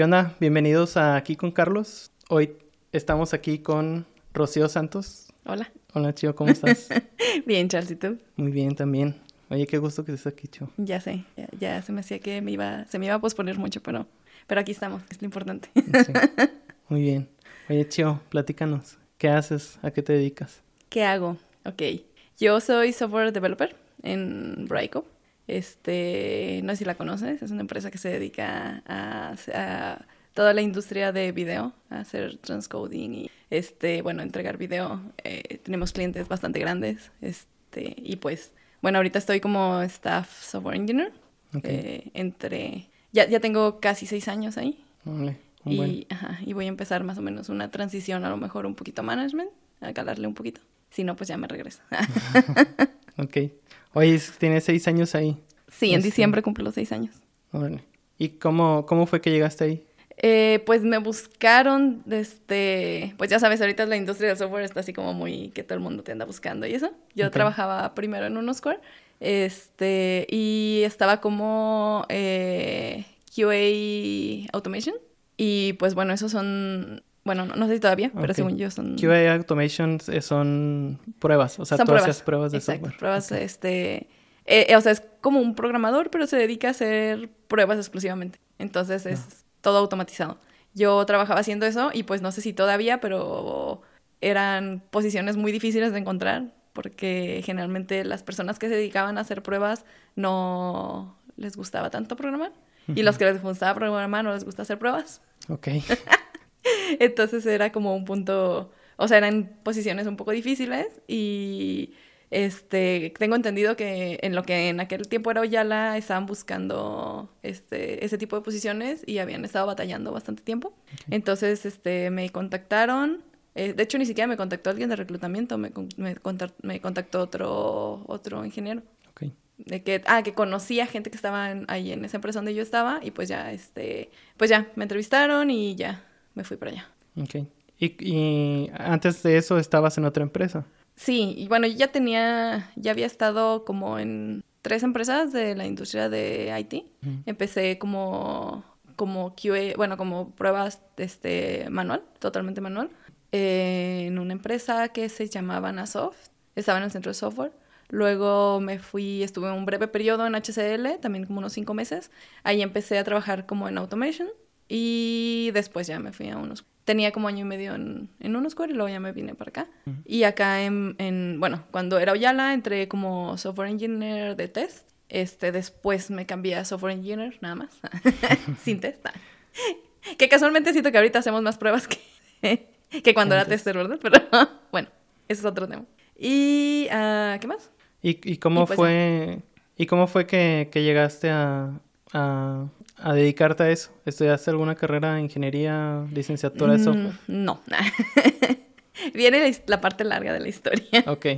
¿Qué onda? Bienvenidos a Aquí con Carlos. Hoy estamos aquí con Rocío Santos. Hola. Hola, Chio, ¿cómo estás? bien, Charles, ¿y tú? Muy bien también. Oye, qué gusto que estés aquí, Chio. Ya sé, ya, se me hacía que me iba, se me iba a posponer mucho, pero, pero aquí estamos, es lo importante. Muy bien. Oye, Chio, platícanos. ¿Qué haces? ¿A qué te dedicas? ¿Qué hago? Ok. Yo soy software developer en Braico. Este, no sé si la conoces, es una empresa que se dedica a, toda la industria de video, a hacer transcoding y, este, bueno, entregar video. Eh, tenemos clientes bastante grandes, este, y pues, bueno, ahorita estoy como staff software engineer, eh, entre, ya, ya tengo casi seis años ahí. y, ajá, y voy a empezar más o menos una transición, a lo mejor un poquito a management, a calarle un poquito. Si no, pues ya me regreso. ok. Oye, tienes seis años ahí. Sí, en este, diciembre cumplo los seis años. Bueno. ¿Y cómo, cómo fue que llegaste ahí? Eh, pues me buscaron, este, pues ya sabes, ahorita la industria del software está así como muy que todo el mundo te anda buscando y eso. Yo trabajaba primero en Unoscore, este, y estaba como eh, QA Automation. Y pues bueno, esos son bueno, no, sé si todavía, pero según yo son... QA Automation son pruebas, o sea, son tú pruebas. pruebas de Exacto, software. pruebas, este... Eh, eh, o sea, es como un programador, pero se dedica a hacer pruebas exclusivamente. Entonces es ah. todo automatizado. Yo trabajaba haciendo eso y pues no sé si todavía, pero eran posiciones muy difíciles de encontrar porque generalmente las personas que se dedicaban a hacer pruebas no les gustaba tanto programar y los que les gustaba programar no les gusta hacer pruebas. Ok. Entonces era como un punto, o sea, eran posiciones un poco difíciles y este, tengo entendido que en lo que en aquel tiempo era Oyala estaban buscando este, ese tipo de posiciones y habían estado batallando bastante tiempo. Entonces, este, me contactaron. Eh, de hecho, ni siquiera me contactó alguien de reclutamiento, me, me, contactó otro, otro ingeniero. De que, ah, que conocía gente que estaba ahí en esa empresa donde yo estaba y pues ya, este, pues ya, me entrevistaron y ya, me fui para allá. Ok. ¿Y, antes de eso estabas en otra empresa? Sí, y bueno, ya tenía, ya había estado como en tres empresas de la industria de IT. Empecé como, como QA, bueno, como pruebas este, manual, totalmente manual, en una empresa que se llamaba Nasoft. Estaba en el centro de software. Luego me fui, estuve un breve periodo en HCL, también como unos cinco meses. Ahí empecé a trabajar como en automation. Y después ya me fui a unos... Tenía como año y medio en, en unos y luego ya me vine para acá. Y acá en, en, Bueno, cuando era Oyala entré como software engineer de test. Este, después me cambié a software engineer, nada más. Sin test. Que casualmente siento que ahorita hacemos más pruebas que, que cuando era tester, ¿verdad? Pero bueno, ese es otro tema. ¿Y uh, qué más? ¿Y, y cómo pues fue... ¿Y cómo fue que, que llegaste a, a, a dedicarte a eso? ¿Estudiaste alguna carrera de ingeniería, licenciatura de mm, no. Viene la, parte larga de la historia. Ok.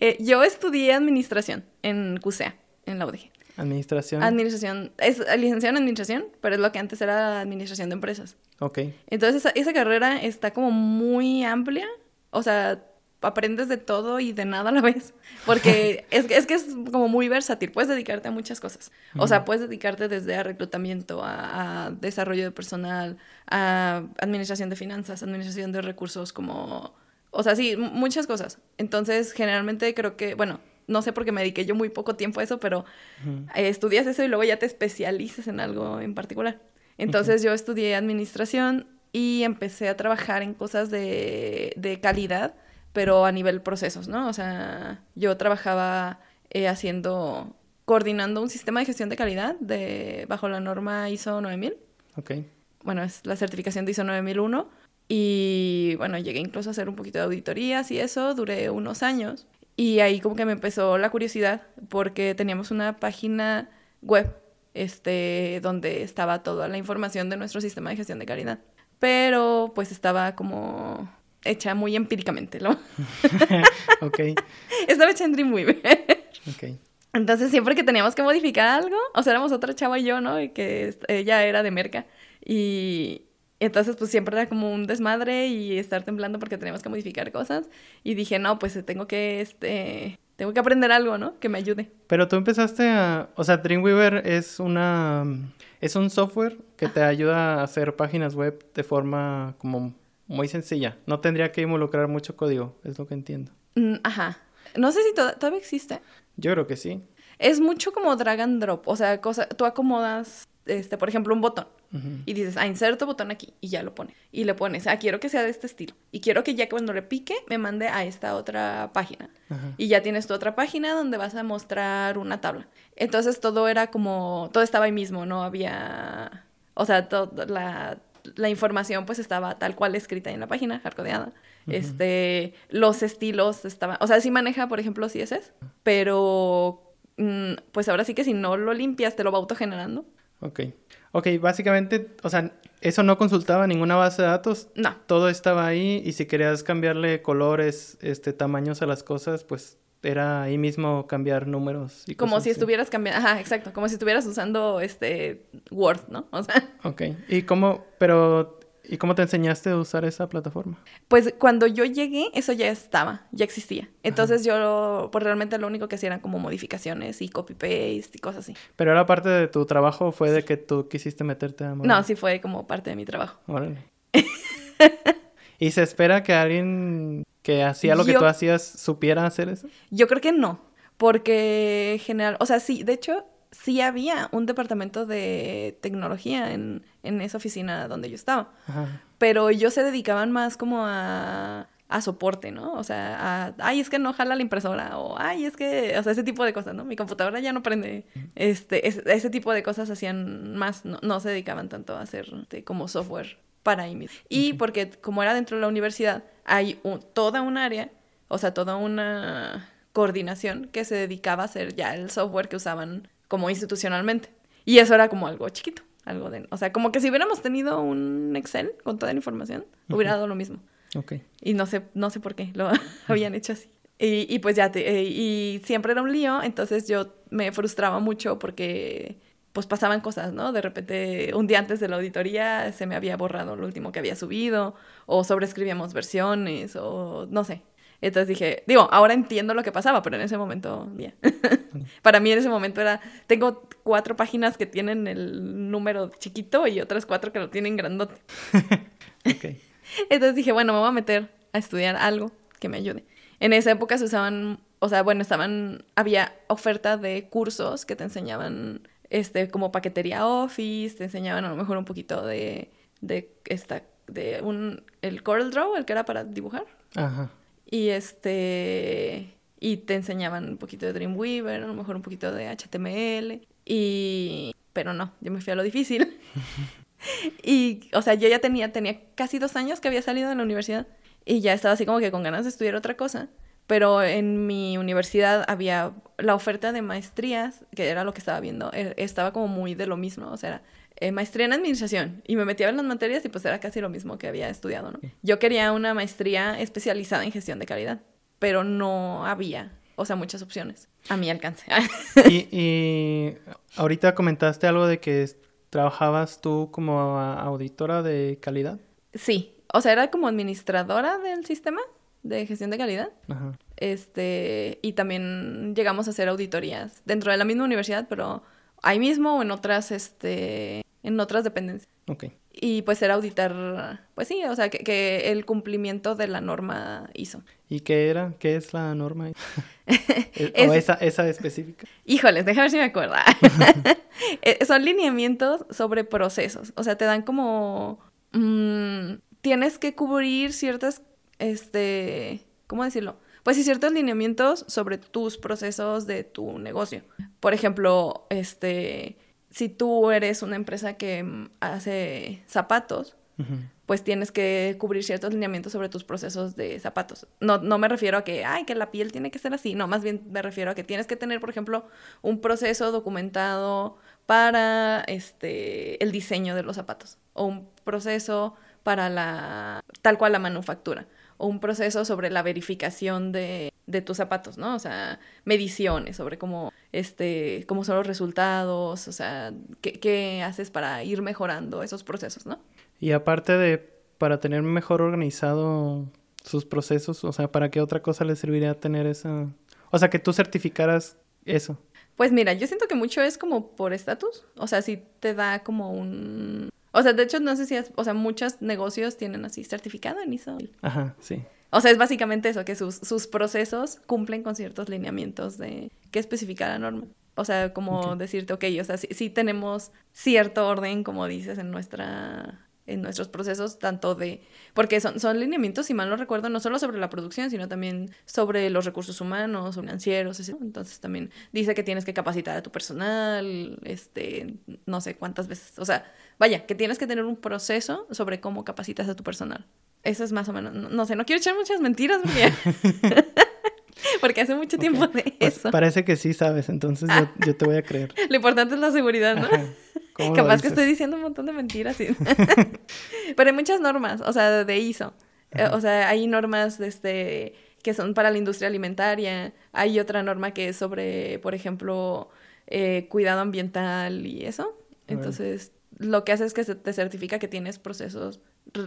Eh, yo estudié administración en CUSEA, en la UDG. ¿Administración? Administración. Es licenciado en administración, pero es lo que antes era administración de empresas. Ok. Entonces, esa, esa carrera está como muy amplia. O sea, aprendes de todo y de nada a la vez. Porque es, es, que es como muy versátil. Puedes dedicarte a muchas cosas. O sea, puedes dedicarte desde a reclutamiento, a, desarrollo de personal, a administración de finanzas, administración de recursos, como. O sea, sí, muchas cosas. Entonces, generalmente creo que, bueno, no sé por qué me dediqué yo muy poco tiempo a eso, pero eh, estudias eso y luego ya te especialices en algo en particular. Entonces, yo estudié administración y empecé a trabajar en cosas de, de calidad pero a nivel procesos, ¿no? O sea, yo trabajaba eh, haciendo, coordinando un sistema de gestión de calidad de, bajo la norma ISO 9000. Ok. Bueno, es la certificación de ISO 9001. Y bueno, llegué incluso a hacer un poquito de auditorías y eso, duré unos años. Y ahí como que me empezó la curiosidad porque teníamos una página web este, donde estaba toda la información de nuestro sistema de gestión de calidad. Pero pues estaba como hecha muy empíricamente, ¿no? ok. Estaba hecha en Dreamweaver. ok. Entonces, siempre que teníamos que modificar algo, o sea, éramos otra chava y yo, ¿no? Y que ella era de merca. Y entonces, pues siempre era como un desmadre y estar temblando porque teníamos que modificar cosas. Y dije, no, pues tengo que, este, tengo que aprender algo, ¿no? Que me ayude. Pero tú empezaste a, o sea, Dreamweaver es una, es un software que te ayuda a hacer páginas web de forma como muy sencilla. No tendría que involucrar mucho código, es lo que entiendo. Mm, ajá. No sé si todavía existe. Yo creo que sí. Es mucho como drag and drop, o sea, cosa, tú acomodas, este, por ejemplo, un botón y dices, ah, inserto botón aquí y ya lo pone. Y le pones, ah, quiero que sea de este estilo. Y quiero que ya cuando le pique me mande a esta otra página. Y ya tienes tu otra página donde vas a mostrar una tabla. Entonces todo era como, todo estaba ahí mismo, no había, o sea, toda la, la información pues estaba tal cual escrita en la página, hardcodeada. Este, los estilos estaban, o sea, sí maneja, por ejemplo, CSS, pero mm, pues ahora sí que si no lo limpias te lo va autogenerando. Ok. Ok, básicamente, o sea, eso no consultaba ninguna base de datos. No. Todo estaba ahí y si querías cambiarle colores, este, tamaños a las cosas, pues era ahí mismo cambiar números. Y como si estuvieras cambiando, ajá, exacto, como si estuvieras usando este Word, ¿no? O sea. Ok. ¿Y cómo, pero ¿Y cómo te enseñaste a usar esa plataforma? Pues cuando yo llegué, eso ya estaba, ya existía. Entonces yo, pues realmente lo único que hacía eran como modificaciones y copy-paste y cosas así. ¿Pero era parte de tu trabajo fue de que tú quisiste meterte a No, sí fue como parte de mi trabajo. Órale. ¿Y se espera que alguien que hacía lo que tú hacías supiera hacer eso? Yo creo que no, porque general, o sea, sí, de hecho, sí había un departamento de tecnología en, en esa oficina donde yo estaba. Pero ellos se dedicaban más como a, a soporte, ¿no? O sea, a, ay, es que no jala la impresora, o ay, es que, o sea, ese tipo de cosas, ¿no? Mi computadora ya no prende. Este, ese tipo de cosas hacían más, no, no se dedicaban tanto a hacer este, como software para ahí Y porque como era dentro de la universidad, hay toda un área, o sea, toda una coordinación que se dedicaba a hacer ya el software que usaban como institucionalmente. Y eso era como algo chiquito, algo de... O sea, como que si hubiéramos tenido un Excel con toda la información, hubiera dado lo mismo. Ok. Y no sé, no sé por qué lo habían hecho así. Y, y pues ya, te, eh, y siempre era un lío, entonces yo me frustraba mucho porque pues pasaban cosas, ¿no? De repente, un día antes de la auditoría se me había borrado lo último que había subido, o sobreescribíamos versiones, o no sé. Entonces dije, digo, ahora entiendo lo que pasaba, pero en ese momento, bien. Para mí en ese momento era, tengo cuatro páginas que tienen el número chiquito y otras cuatro que lo tienen grandote. Entonces dije, bueno, me voy a meter a estudiar algo que me ayude. En esa época se usaban, o sea, bueno, estaban, había oferta de cursos que te enseñaban, este, como paquetería Office, te enseñaban a lo mejor un poquito de, de esta, de un, el Corel Draw, el que era para dibujar. Ajá. Y este y te enseñaban un poquito de Dreamweaver, a lo mejor un poquito de HTML y pero no, yo me fui a lo difícil. y o sea, yo ya tenía tenía casi dos años que había salido de la universidad y ya estaba así como que con ganas de estudiar otra cosa. Pero en mi universidad había la oferta de maestrías, que era lo que estaba viendo, e, estaba como muy de lo mismo, o sea, eh, maestría en administración y me metía en las materias y pues era casi lo mismo que había estudiado, ¿no? Yo quería una maestría especializada en gestión de calidad, pero no había, o sea, muchas opciones a mi alcance. y, y ahorita comentaste algo de que trabajabas tú como auditora de calidad. Sí, o sea, era como administradora del sistema de gestión de calidad. Ajá. Este, y también llegamos a hacer auditorías dentro de la misma universidad, pero ahí mismo o en otras, este, en otras dependencias. Ok. Y pues era auditar, pues sí, o sea, que, el cumplimiento de la norma hizo. ¿Y qué era? ¿Qué es la norma? ¿O esa, esa específica? Híjoles, déjame ver si me acuerdo. Eh, son lineamientos sobre procesos. O sea, te dan como... Mm, tienes que cubrir ciertas, este, ¿cómo decirlo? Pues sí, ciertos lineamientos sobre tus procesos de tu negocio. Por ejemplo, este si tú eres una empresa que mm, hace zapatos, pues tienes que cubrir ciertos lineamientos sobre tus procesos de zapatos. No, no me refiero a que, ay, que la piel tiene que ser así. No, más bien me refiero a que tienes que tener, por ejemplo, un proceso documentado para este, el diseño de los zapatos. O un proceso para la, tal cual la manufactura o un proceso sobre la verificación de, de, tus zapatos, ¿no? O sea, mediciones sobre cómo, este, cómo son los resultados, o sea, qué, qué haces para ir mejorando esos procesos, ¿no? Y aparte de, para tener mejor organizado sus procesos, o sea, ¿para qué otra cosa le serviría tener esa O sea, que tú certificaras eso. Pues mira, yo siento que mucho es como por estatus. O sea, si te da como un... O sea, de hecho, no sé si... Es... O sea, muchos negocios tienen así certificado en ISO. Ajá, sí. O sea, es básicamente eso, que sus, sus procesos cumplen con ciertos lineamientos de qué especifica la norma. O sea, como decirte, ok, o sea, sí, tenemos cierto orden, como dices, en nuestra en nuestros procesos, tanto de, porque son, son lineamientos, si mal no recuerdo, no solo sobre la producción, sino también sobre los recursos humanos, financieros, etc. entonces también dice que tienes que capacitar a tu personal, este, no sé cuántas veces, o sea, vaya, que tienes que tener un proceso sobre cómo capacitas a tu personal. Eso es más o menos, no, sé, no quiero echar muchas mentiras porque... porque hace mucho tiempo de pues eso. parece que sí sabes, entonces yo, te voy a creer. Lo importante es la seguridad, ¿no? Capaz que estoy diciendo un montón de mentiras. Pero hay muchas normas, o sea, de ISO. Eh, o sea, hay normas de este, que son para la industria alimentaria. Hay otra norma que es sobre, por ejemplo, eh, cuidado ambiental y eso. Entonces, lo que hace es que se te certifica que tienes procesos,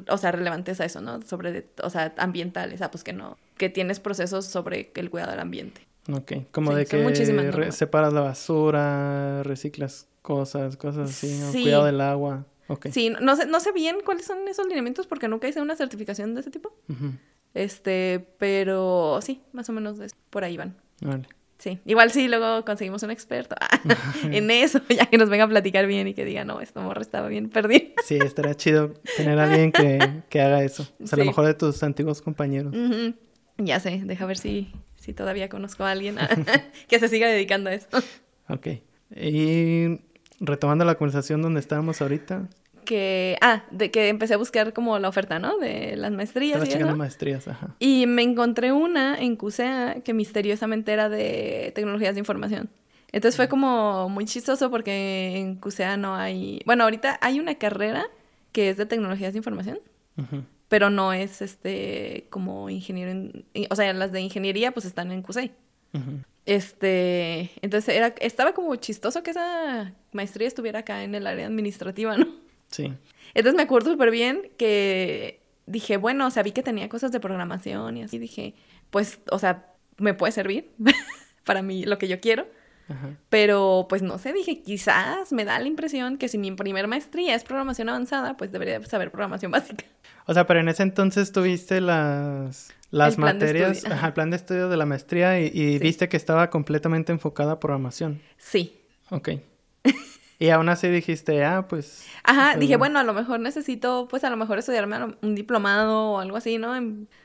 o sea, relevantes a eso, ¿no? Sobre, o sea, ambientales, ah, pues que no, que tienes procesos sobre el cuidado del ambiente. Ok, como de que separas la basura, reciclas cosas, cosas así, cuidado del agua. Okay. Sí, no sé, no sé bien cuáles son esos lineamientos porque nunca hice una certificación de ese tipo. Este, pero sí, más o menos por ahí van. Vale. Sí, igual sí, luego conseguimos un experto en eso, ya que nos venga a platicar bien y que diga, no, esto morro estaba bien perdido. Sí, estaría chido tener a alguien que, que haga eso. O sea, a lo mejor de tus antiguos compañeros. Ya sé, deja ver si, si todavía conozco a alguien que se siga dedicando a eso. Ok. Y retomando la conversación donde estábamos ahorita. Que, ah, de que empecé a buscar como la oferta, ¿no? De las maestrías. y eso. maestrías, ajá. Y me encontré una en CUSEA que misteriosamente era de tecnologías de información. Entonces fue como muy chistoso porque en CUSEA no hay... Bueno, ahorita hay una carrera que es de tecnologías de información, pero no es este como ingeniero... En, o sea, las de ingeniería pues están en CUSEA. Este, entonces era, estaba como chistoso que esa maestría estuviera acá en el área administrativa, ¿no? Sí. Entonces me acuerdo súper bien que dije, bueno, o sea, vi que tenía cosas de programación y así dije, pues, o sea, me puede servir para mí lo que yo quiero. Pero pues no sé, dije, quizás me da la impresión que si mi primer maestría es programación avanzada, pues debería saber programación básica. O sea, pero en ese entonces tuviste las las materias, ajá, el plan de estudio de la maestría y, viste que estaba completamente enfocada a programación. Sí. Ok. Y aún así dijiste, ah, pues... Ajá, dije, bueno, a lo mejor necesito, pues a lo mejor estudiarme un diplomado o algo así, ¿no?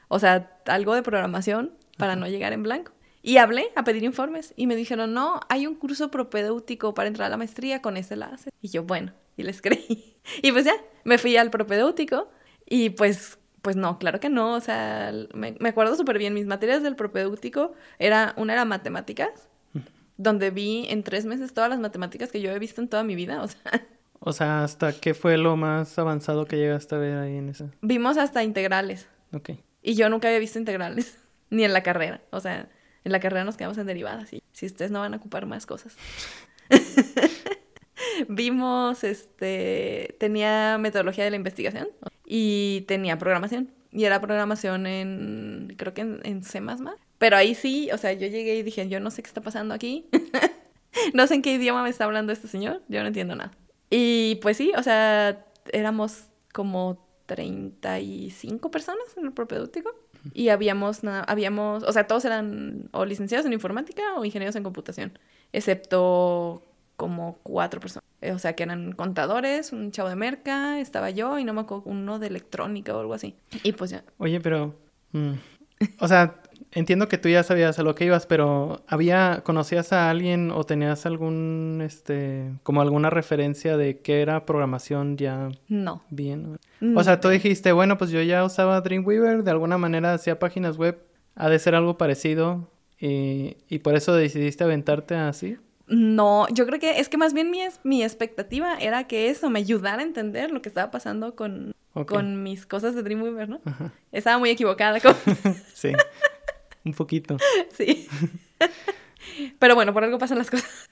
o sea, algo de programación para no llegar en blanco. Y hablé a pedir informes y me dijeron, no, hay un curso propedéutico para entrar a la maestría con ese enlace. Y yo, bueno, y les creí. Y pues ya, me fui al propedéutico y pues pues no, claro que no. O sea, me, acuerdo súper bien. Mis materias del propedéutico era, una era matemáticas, donde vi en tres meses todas las matemáticas que yo he visto en toda mi vida. O sea. O sea, ¿hasta qué fue lo más avanzado que llegaste a ver ahí en esa? Vimos hasta integrales. Ok. Y yo nunca había visto integrales, ni en la carrera. O sea, en la carrera nos quedamos en derivadas. Y si ustedes no van a ocupar más cosas. Vimos, este, tenía metodología de la investigación y tenía programación. Y era programación en, creo que en, C++. Pero ahí sí, o sea, yo llegué y dije, yo no sé qué está pasando aquí. no sé en qué idioma me está hablando este señor. Yo no entiendo nada. Y pues sí, o sea, éramos como 35 personas en el propedéutico. Y habíamos, habíamos, o sea, todos eran o licenciados en informática o ingenieros en computación, excepto como cuatro personas. Eh, o sea, que eran contadores, un chavo de merca, estaba yo y no me acuerdo, uno de electrónica o algo así. Y pues ya. Oye, pero... Mm, o sea, entiendo que tú ya sabías a lo que ibas, pero ¿había, conocías a alguien o tenías algún, este, como alguna referencia de qué era programación ya? No. Bien. O sea, tú dijiste, bueno, pues yo ya usaba Dreamweaver, de alguna manera hacía páginas web, ha de ser algo parecido y, y por eso decidiste aventarte así. No, yo creo que es que más bien mi, mi expectativa era que eso me ayudara a entender lo que estaba pasando con, con mis cosas de Dreamweaver, ¿no? Estaba muy equivocada. sí, un poquito. Sí. Pero bueno, por algo pasan las cosas.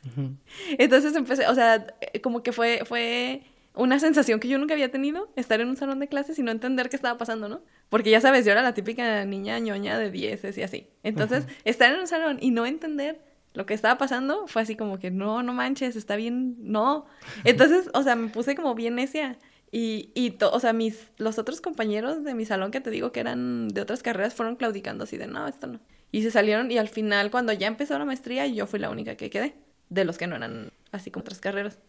Entonces empecé, o sea, como que fue, fue una sensación que yo nunca había tenido, estar en un salón de clases y no entender qué estaba pasando, ¿no? Porque ya sabes, yo era la típica niña ñoña de dieces y así. Entonces, estar en un salón y no entender lo que estaba pasando fue así como que, no, no manches, está bien, no. Entonces, o sea, me puse como bien necia. Y, y o sea, mis, los otros compañeros de mi salón que te digo que eran de otras carreras fueron claudicando así de, no, esto no. Y se salieron y al final, cuando ya empezó la maestría, yo fui la única que quedé, de los que no eran así como otras carreras.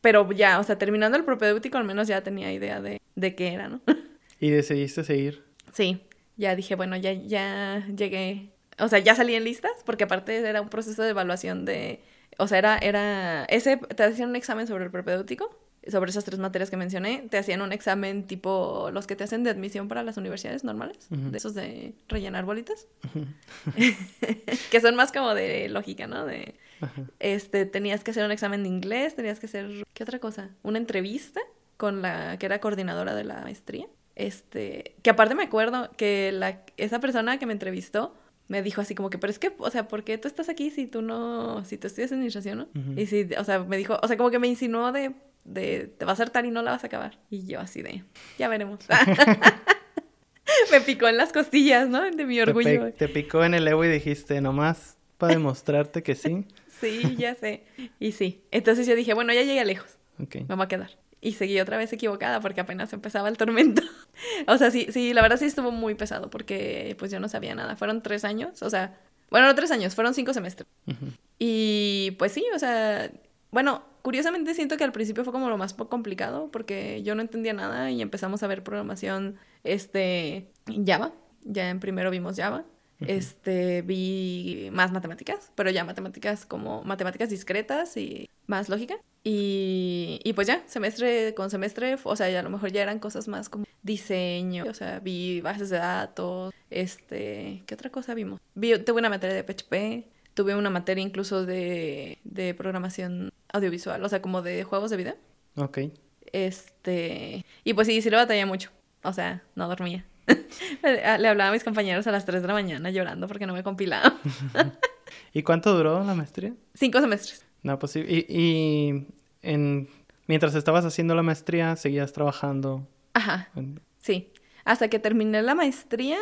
Pero ya, o sea, terminando el propedéutico, al menos ya tenía idea de, de qué era, ¿no? ¿Y decidiste seguir? Sí, ya dije, bueno, ya, ya llegué, o sea, ya salí en listas, porque aparte era un proceso de evaluación de, o sea, era, era, ese, te hacían un examen sobre el propedéutico, sobre esas tres materias que mencioné, te hacían un examen tipo los que te hacen de admisión para las universidades normales, de esos de rellenar bolitas, que son más como de lógica, ¿no? De este, tenías que hacer un examen de inglés, tenías que hacer, ¿qué otra cosa? Una entrevista con la que era coordinadora de la maestría. Este, que aparte me acuerdo que la, esa persona que me entrevistó me dijo así como que, pero es que, o sea, ¿por qué tú estás aquí si tú no, si tú estudias administración, no? Y si, o sea, me dijo, o sea, como que me insinuó de, de, te va a hacer y no la vas a acabar. Y yo así de, ya veremos. me picó en las costillas, ¿no? De mi orgullo. Te, te picó en el ego y dijiste, nomás para demostrarte que sí. Sí, ya sé. Y sí. Entonces yo dije, bueno, ya llegué lejos. Ok. Me va a quedar. Y seguí otra vez equivocada porque apenas empezaba el tormento. o sea, sí, sí, la verdad sí estuvo muy pesado porque pues yo no sabía nada. Fueron tres años, o sea, bueno, no tres años, fueron cinco semestres. Y pues sí, o sea, bueno, curiosamente siento que al principio fue como lo más complicado porque yo no entendía nada y empezamos a ver programación, este, Java. Ya en primero vimos Java. Este, vi más matemáticas, pero ya matemáticas como matemáticas discretas y más lógica. Y, y pues ya, semestre con semestre, o sea, ya a lo mejor ya eran cosas más como diseño, o sea, vi bases de datos, este, ¿qué otra cosa vimos? Vi, tuve una materia de PHP, tuve una materia incluso de, de programación audiovisual, o sea, como de juegos de video. Ok. Este, y pues sí, sí lo batallé mucho, o sea, no dormía. Le hablaba a mis compañeros a las 3 de la mañana llorando porque no me compilaba. ¿Y cuánto duró la maestría? Cinco semestres. No, pues sí. Y, en, mientras estabas haciendo la maestría, seguías trabajando. Ajá. Sí. Hasta que terminé la maestría,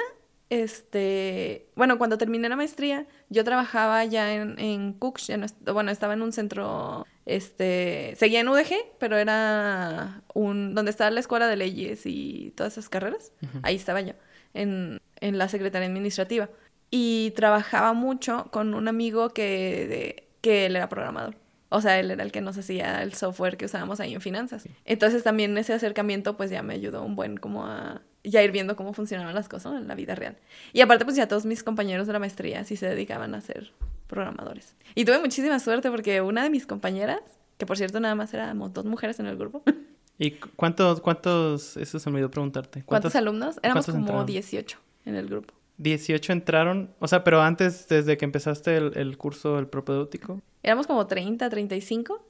este, bueno, cuando terminé la maestría, yo trabajaba ya en, en Cooks, ya bueno, estaba en un centro, este, seguía en UDG, pero era un, donde estaba la escuela de leyes y todas esas carreras, ahí estaba yo, en, en, la secretaría administrativa. Y trabajaba mucho con un amigo que, que él era programador. O sea, él era el que nos hacía el software que usábamos ahí en finanzas. Entonces también ese acercamiento pues ya me ayudó un buen como a ya ir viendo cómo funcionaban las cosas en la vida real. Y aparte, pues ya todos mis compañeros de la maestría sí se dedicaban a ser programadores. Y tuve muchísima suerte porque una de mis compañeras, que por cierto nada más éramos dos mujeres en el grupo. ¿Y cuántos, cuántos, eso se me olvidó preguntarte? ¿Cuántos, alumnos? Éramos como 18 en el grupo. 18 entraron, o sea, pero antes, desde que empezaste el, el curso del propedéutico. Éramos como 30, 35.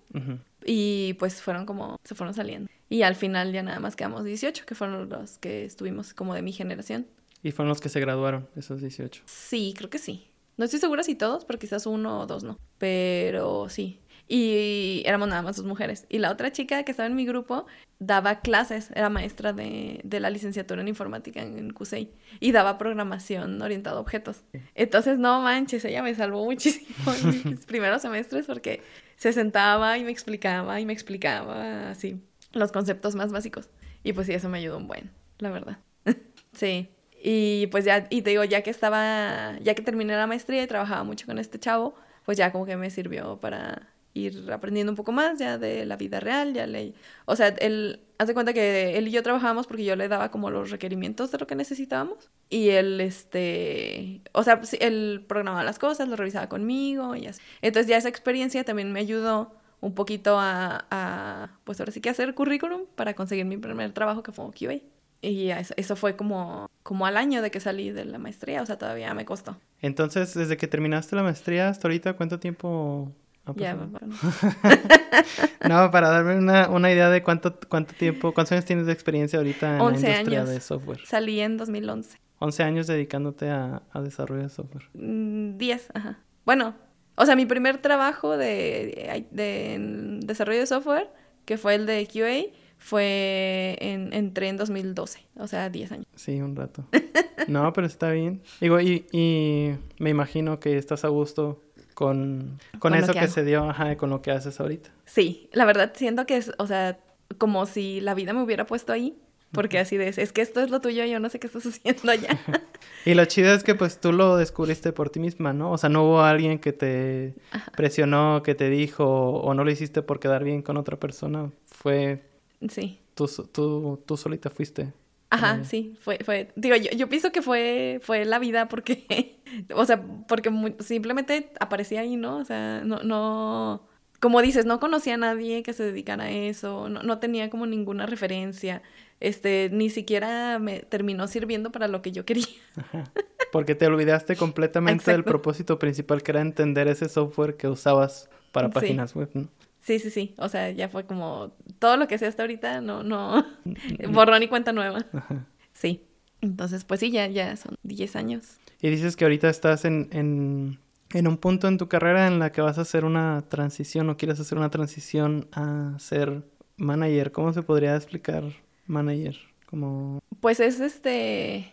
Y pues fueron como, se fueron saliendo. Y al final ya nada más quedamos 18, que fueron los que estuvimos como de mi generación. ¿Y fueron los que se graduaron, esos 18? Sí, creo que sí. No estoy segura si todos, pero quizás uno o dos no. Pero sí. Y éramos nada más dos mujeres. Y la otra chica que estaba en mi grupo daba clases, era maestra de, de la licenciatura en informática en, CUSEI y daba programación orientada a objetos. Entonces, no manches, ella me salvó muchísimo en mis primeros semestres porque se sentaba y me explicaba y me explicaba así los conceptos más básicos. Y pues sí, eso me ayudó un buen, la verdad. sí. Y pues ya, y te digo, ya que estaba, ya que terminé la maestría y trabajaba mucho con este chavo, pues ya como que me sirvió para ir aprendiendo un poco más ya de la vida real, ya le... O sea, él, hace cuenta que él y yo trabajábamos porque yo le daba como los requerimientos de lo que necesitábamos y él, este, o sea, él programaba las cosas, lo revisaba conmigo y así. Entonces ya esa experiencia también me ayudó un poquito a, pues ahora sí que hacer currículum para conseguir mi primer trabajo que fue QA. Y eso, fue como, como al año de que salí de la maestría, o sea, todavía me costó. Entonces, desde que terminaste la maestría hasta ahorita, ¿cuánto tiempo ya, no, para darme una, una, idea de cuánto, cuánto tiempo, cuántos años tienes de experiencia ahorita en la industria de software. Salí en 2011. 11 años dedicándote a, a desarrollo de software. 10, mm, ajá. Bueno, o sea, mi primer trabajo de, de, desarrollo de software que fue el de QA, fue en, entré en 2012, o sea, 10 años. Sí, un rato. No, pero está bien. Digo, y, y me imagino que estás a gusto con, con, eso que, se dio, ajá, con lo que haces ahorita. Sí, la verdad siento que es, o sea, como si la vida me hubiera puesto ahí. Porque así de, es que esto es lo tuyo, yo no sé qué estás haciendo allá. y lo chido es que pues tú lo descubriste por ti misma, ¿no? O sea, no hubo alguien que te presionó, que te dijo, o no lo hiciste por quedar bien con otra persona. Fue... Sí. Tú, tú, tú solita fuiste. Ajá, sí, fue, fue, digo, yo, yo pienso que fue, fue la vida porque, o sea, porque simplemente aparecía ahí, ¿no? O sea, no, no, como dices, no conocía a nadie que se dedicara a eso, no, no tenía como ninguna referencia, este, ni siquiera me terminó sirviendo para lo que yo quería. Ajá. Porque te olvidaste completamente del propósito principal, que era entender ese software que usabas para páginas web, ¿no? Sí, sí, sí. O sea, ya fue como todo lo que sé hasta ahorita, no, no, borrón y cuenta nueva. Ajá. Sí. Entonces, pues sí, ya, ya son 10 años. Y dices que ahorita estás en, en, en un punto en tu carrera en la que vas a hacer una transición o quieres hacer una transición a ser manager. ¿Cómo se podría explicar manager? Como... Pues es este...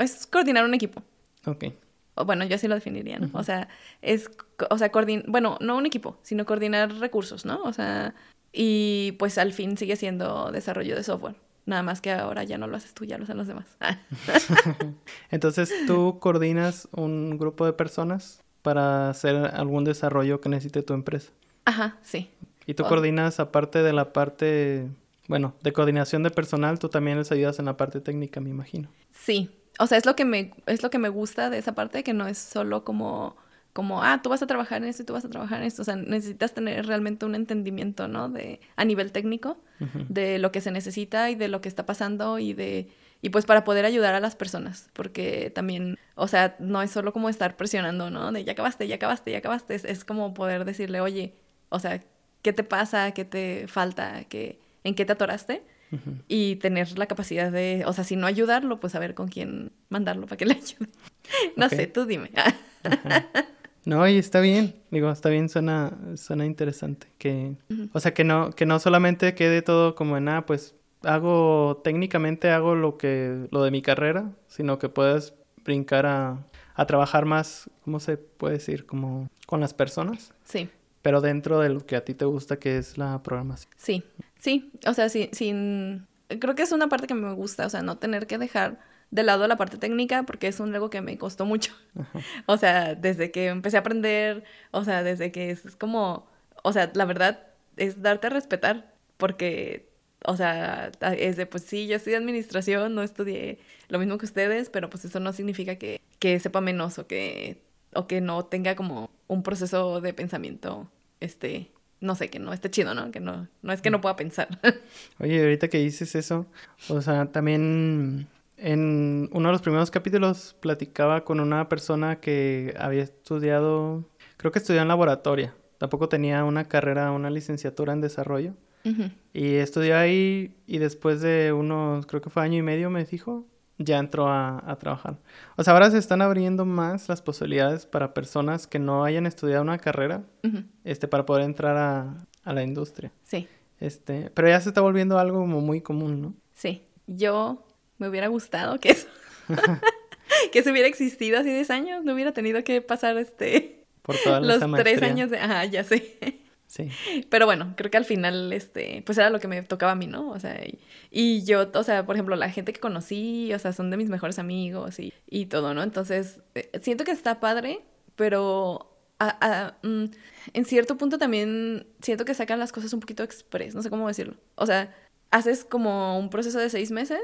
es coordinar un equipo. Ok bueno, yo así lo definiría, ¿no? O sea, es, o sea, coordinar, bueno, no un equipo, sino coordinar recursos, ¿no? O sea, y pues al fin sigue siendo desarrollo de software. Nada más que ahora ya no lo haces tú, ya lo hacen los demás. Entonces, ¿tú coordinas un grupo de personas para hacer algún desarrollo que necesite tu empresa? Ajá, sí. ¿Y tú coordinas aparte de la parte, bueno, de coordinación de personal, tú también les ayudas en la parte técnica, me imagino? Sí, o sea, es lo que me, es lo que me gusta de esa parte, que no es solo como, como, ah, tú vas a trabajar en esto y tú vas a trabajar en esto. O sea, necesitas tener realmente un entendimiento, ¿no? De, a nivel técnico, de lo que se necesita y de lo que está pasando y de, y pues para poder ayudar a las personas, porque también, o sea, no es solo como estar presionando, ¿no? De ya acabaste, ya acabaste, ya acabaste. Es, es como poder decirle, oye, o sea, ¿qué te pasa? ¿Qué te falta? ¿Qué, ¿En qué te atoraste? Y tener la capacidad de, o sea, si no ayudarlo, pues saber con quién mandarlo para que le ayude. no sé, tú dime. No, y está bien, digo, está bien, suena, suena interesante. Que, o sea, que no, que no solamente quede todo como en, ah, pues hago, técnicamente hago lo que, lo de mi carrera, sino que puedes brincar a, a trabajar más, ¿cómo se puede decir? Como con las personas. Sí. Pero dentro de lo que a ti te gusta, que es la programación. Sí, Sí, o sea, sin, sin... Creo que es una parte que me gusta, o sea, no tener que dejar de lado la parte técnica porque es un algo que me costó mucho. O sea, desde que empecé a aprender, o sea, desde que es, como, o sea, la verdad es darte a respetar porque, o sea, es de, pues sí, yo estudié administración, no estudié lo mismo que ustedes, pero pues eso no significa que, que sepa menos o que, o que no tenga como un proceso de pensamiento, este, no sé, que no esté chido, ¿no? Que no, no es que no pueda pensar. Oye, ahorita que dices eso, o sea, también en uno de los primeros capítulos platicaba con una persona que había estudiado, creo que estudió en laboratoria, tampoco tenía una carrera, una licenciatura en desarrollo. Y estudió ahí y después de unos, creo que fue año y medio, me dijo, ya entró a, trabajar. O sea, ahora se están abriendo más las posibilidades para personas que no hayan estudiado una carrera, este, para poder entrar a, la industria. Sí. Este, pero ya se está volviendo algo como muy común, ¿no? Sí. Yo me hubiera gustado que eso, que se hubiera existido hace 10 años, no hubiera tenido que pasar este... Por los tres años de... Ajá, ya sé. Sí. Pero bueno, creo que al final, este, pues era lo que me tocaba a mí, ¿no? O sea, y, yo, o sea, por ejemplo, la gente que conocí, o sea, son de mis mejores amigos y, y todo, ¿no? Entonces, eh, siento que está padre, pero mm, en cierto punto también siento que sacan las cosas un poquito express, no sé cómo decirlo. O sea, haces como un proceso de seis meses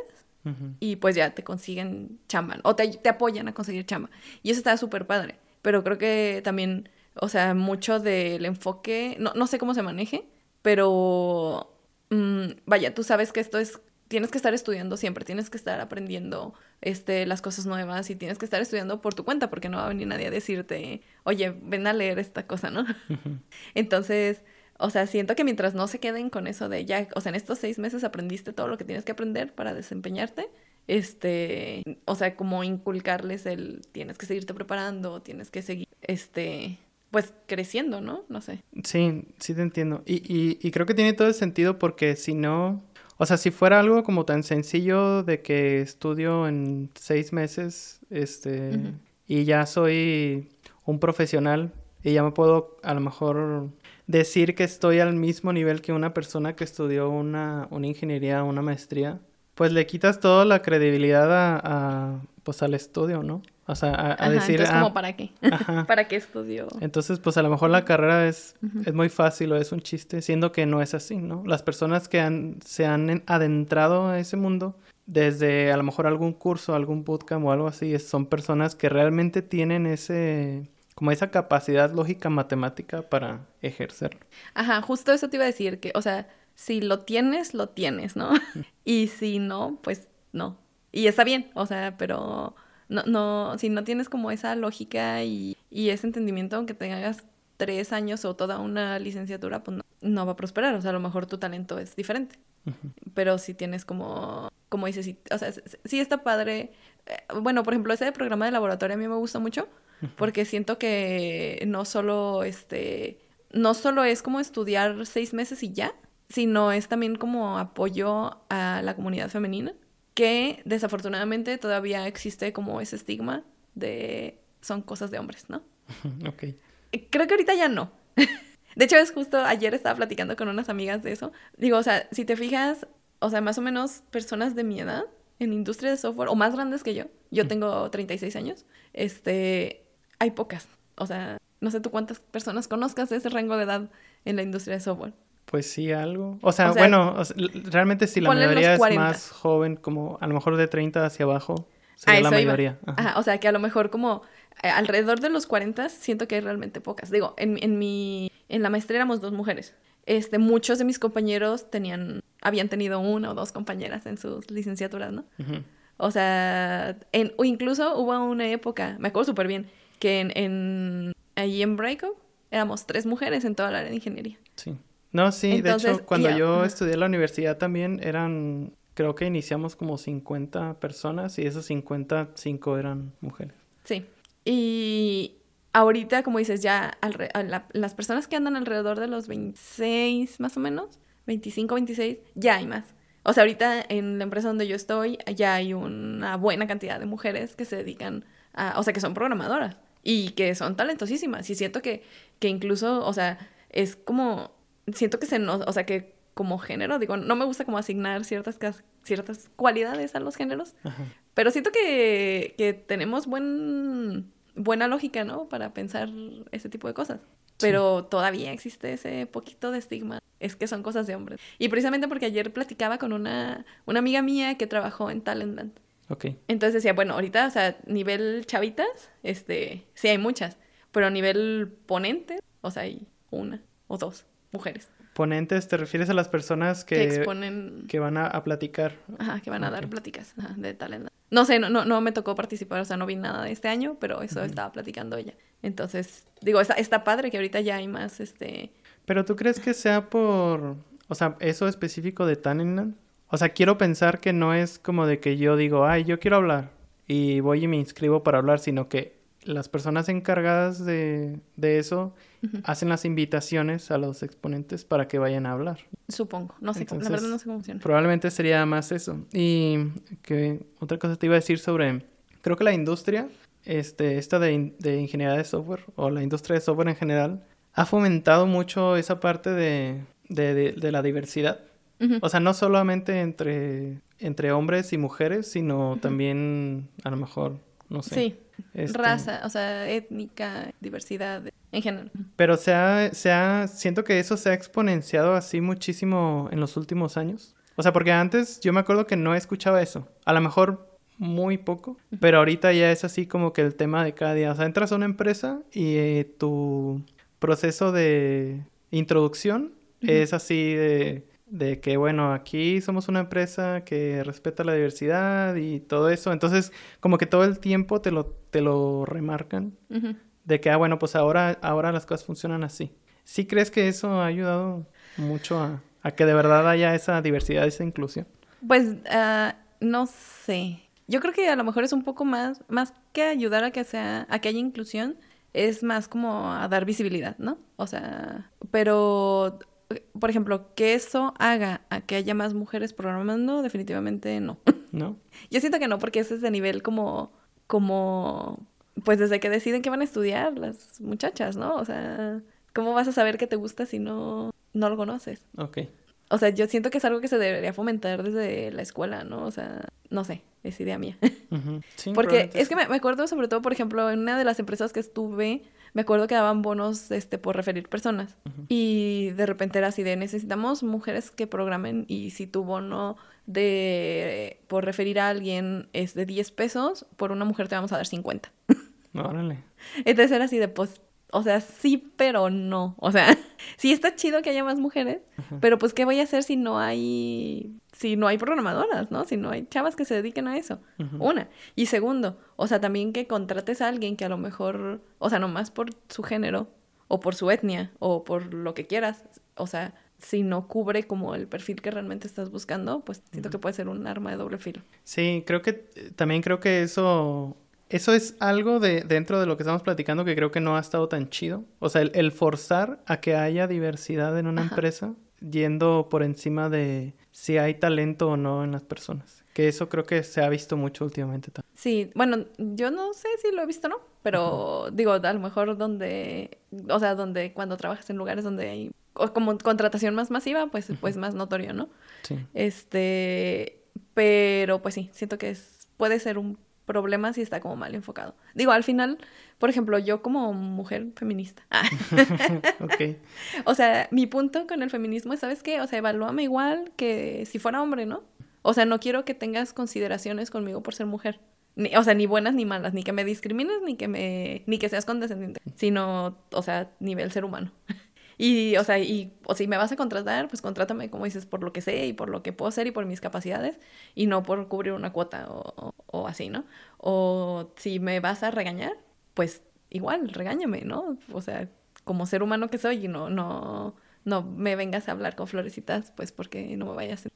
y pues ya te consiguen chamba, o te, te apoyan a conseguir chamba. Y eso está súper padre, pero creo que también o sea, mucho del enfoque, no, no sé cómo se maneje, pero mm, vaya, tú sabes que esto es, tienes que estar estudiando siempre, tienes que estar aprendiendo este, las cosas nuevas y tienes que estar estudiando por tu cuenta porque no va a venir nadie a decirte, oye, ven a leer esta cosa, ¿no? Entonces, o sea, siento que mientras no se queden con eso de ya, o sea, en estos seis meses aprendiste todo lo que tienes que aprender para desempeñarte, este, o sea, como inculcarles el tienes que seguirte preparando, tienes que seguir, este, pues creciendo, ¿no? No sé. Sí, sí te entiendo. Y, y, y creo que tiene todo el sentido porque si no, o sea, si fuera algo como tan sencillo de que estudio en seis meses, este, y ya soy un profesional y ya me puedo a lo mejor decir que estoy al mismo nivel que una persona que estudió una, una ingeniería, una maestría, pues le quitas toda la credibilidad a, a, pues al estudio, ¿no? O sea, a, a Ajá, decir, entonces, ah, ¿como para qué? ajá. ¿Para qué estudió? Entonces, pues a lo mejor la carrera es, es muy fácil o es un chiste, siendo que no es así, ¿no? Las personas que han, se han en- adentrado a ese mundo desde a lo mejor algún curso, algún bootcamp o algo así, es- son personas que realmente tienen ese, como esa capacidad lógica matemática para ejercerlo. Ajá, justo eso te iba a decir, que, o sea, si lo tienes, lo tienes, ¿no? Y si no, pues no. Y está bien, o sea, pero no, no, si no tienes como esa lógica y, y ese entendimiento, aunque tengas tres años o toda una licenciatura, pues no, no va a prosperar. O sea, a lo mejor tu talento es diferente. Pero si tienes como, como dices, sí, o sea, sí está padre. Eh, Bueno, por ejemplo, ese programa de laboratorio a mí me gusta mucho porque siento que no solo, este, no solo es como estudiar seis meses y ya, sino es también como apoyo a la comunidad femenina, que desafortunadamente todavía existe como ese estigma de son cosas de hombres, ¿no? Ok. Eh, Creo que ahorita ya no. De hecho, es justo ayer estaba platicando con unas amigas de eso. Digo, o sea, si te fijas, o sea, más o menos personas de mi edad en industria de software, o más grandes que yo, yo tengo 36 años, este, hay pocas. O sea, no sé tú cuántas personas conozcas de ese rango de edad en la industria de software. Pues sí, algo. O sea, O sea, bueno, o sea, l- realmente si la mayoría es 40. más joven, como a lo mejor de 30 hacia abajo, sería la mayoría. Ajá. Ajá, o sea, que a lo mejor como eh, alrededor de los 40 siento que hay realmente pocas. Digo, en, en mi en la maestría éramos dos mujeres. Este, muchos de mis compañeros tenían habían tenido una o dos compañeras en sus licenciaturas, ¿no? O sea, en, o incluso hubo una época, me acuerdo súper bien, que en, en allí en Breakout éramos tres mujeres en toda la área de ingeniería. Sí. No, sí, de hecho, cuando yo estudié en la universidad también eran, creo que iniciamos como 50 personas y esas 50, 5 eran mujeres. Sí. Y ahorita, como dices, ya la- las personas que andan alrededor de los 26, más o menos, 25, 26, ya hay más. O sea, ahorita en la empresa donde yo estoy, ya hay una buena cantidad de mujeres que se dedican a, o sea, que son programadoras y que son talentosísimas. Y siento que, que incluso, o sea, es como, siento que se nos, o sea, que como género, digo, no me gusta como asignar ciertas, ciertas cualidades a los géneros, Ajá. pero siento que, que tenemos buen, buena lógica, ¿no? Para pensar ese tipo de cosas. Pero todavía existe ese poquito de estigma. Es que son cosas de hombres. Y precisamente porque ayer platicaba con una, una amiga mía que trabajó en Talentland. Ok. Entonces decía, bueno, ahorita, o sea, nivel chavitas, este, sí hay muchas. Pero a nivel ponente, o sea, hay una o dos mujeres Ponentes, ¿te refieres a las personas que, que, exponen que van a, a platicar? Ajá, que van a dar pláticas ajá, de talento. No sé, no, no, no me tocó participar, o sea, no vi nada de este año, pero eso estaba platicando ella. Entonces, digo, está, está padre que ahorita ya hay más, este... Pero ¿tú crees que sea por, o sea, eso específico de Tannenland? O sea, quiero pensar que no es como de que yo digo, ay, yo quiero hablar y voy y me inscribo para hablar, sino que las personas encargadas de, de eso Hacen las invitaciones a los exponentes para que vayan a hablar. Supongo, no sé, la verdad no sé cómo funciona. Probablemente sería más eso. Y que otra cosa te iba a decir sobre, creo que la industria, este, esta de, de ingeniería de software o la industria de software en general, ha fomentado mucho esa parte de, de, de- de la diversidad. O sea, no solamente entre, entre hombres y mujeres, sino también a lo mejor, no sé. Sí, este, raza, o sea, étnica, diversidad, en general. Pero se ha, se ha, siento que eso se ha exponenciado así muchísimo en los últimos años. O sea, porque antes yo me acuerdo que no escuchaba eso. A lo mejor muy poco, pero ahorita ya es así como que el tema de cada día. O sea, entras a una empresa y eh, tu proceso de introducción es así de, de que, bueno, aquí somos una empresa que respeta la diversidad y todo eso. Entonces, como que todo el tiempo te lo, te lo remarcan de que, ah, bueno, pues ahora, ahora las cosas funcionan así. ¿Sí crees que eso ha ayudado mucho a, a que de verdad haya esa diversidad, esa inclusión? Pues, ah, no sé. Yo creo que a lo mejor es un poco más, más que ayudar a que sea, a que haya inclusión, es más como a dar visibilidad, ¿no? O sea, pero, por ejemplo, que eso haga a que haya más mujeres programando, definitivamente no. ¿No? Yo siento que no, porque ese es de nivel como, como, pues desde que deciden que van a estudiar las muchachas, ¿no? O sea, ¿cómo vas a saber que te gusta si no, no lo conoces? Ok. O sea, yo siento que es algo que se debería fomentar desde la escuela, ¿no? O sea, no sé, es idea mía. Sí, Porque es que me acuerdo sobre todo, por ejemplo, en una de las empresas que estuve, me acuerdo que daban bonos este, por referir personas. Y de repente era así de, necesitamos mujeres que programen y si tu bono de por referir a alguien es de 10 pesos, por una mujer te vamos a dar 50. Órale. Entonces era así de, pues, o sea, sí, pero no. O sea, sí está chido que haya más mujeres, Ajá. pero pues, ¿qué voy a hacer si no hay, si no hay programadoras, ¿no? Si no hay chavas que se dediquen a eso. Una. Y segundo, o sea, también que contrates a alguien que a lo mejor, o sea, nomás por su género, o por su etnia, o por lo que quieras, o sea, si no cubre como el perfil que realmente estás buscando, pues siento que puede ser un arma de doble filo. Sí, creo que eh, también creo que eso eso es algo de dentro de lo que estamos platicando que creo que no ha estado tan chido. O sea, el, el forzar a que haya diversidad en una Ajá. empresa yendo por encima de si hay talento o no en las personas. Que eso creo que se ha visto mucho últimamente también. Sí, bueno, yo no sé si lo he visto o no, pero digo, a lo mejor donde, o sea, donde cuando trabajas en lugares donde hay como contratación más masiva, pues, pues más notorio, ¿no? Sí. Este, pero pues sí, siento que es, puede ser un problema si está como mal enfocado. Digo, al final, por ejemplo, yo como mujer feminista, ah, o sea, mi punto con el feminismo es, ¿sabes qué? O sea, evalúame igual que si fuera hombre, ¿no? O sea, no quiero que tengas consideraciones conmigo por ser mujer. Ni- o sea, ni buenas ni malas, ni que me discrimines, ni que me, ni que seas condescendiente, sino, o sea, nivel ser humano. Y, o sea, y, o si me vas a contratar, pues contrátame, como dices, por lo que sé y por lo que puedo hacer y por mis capacidades, y no por cubrir una cuota o, o- o así, ¿no? O si me vas a regañar, pues igual, regáñame, ¿no? O sea, como ser humano que soy y no, no, no me vengas a hablar con florecitas, pues porque no me vayas.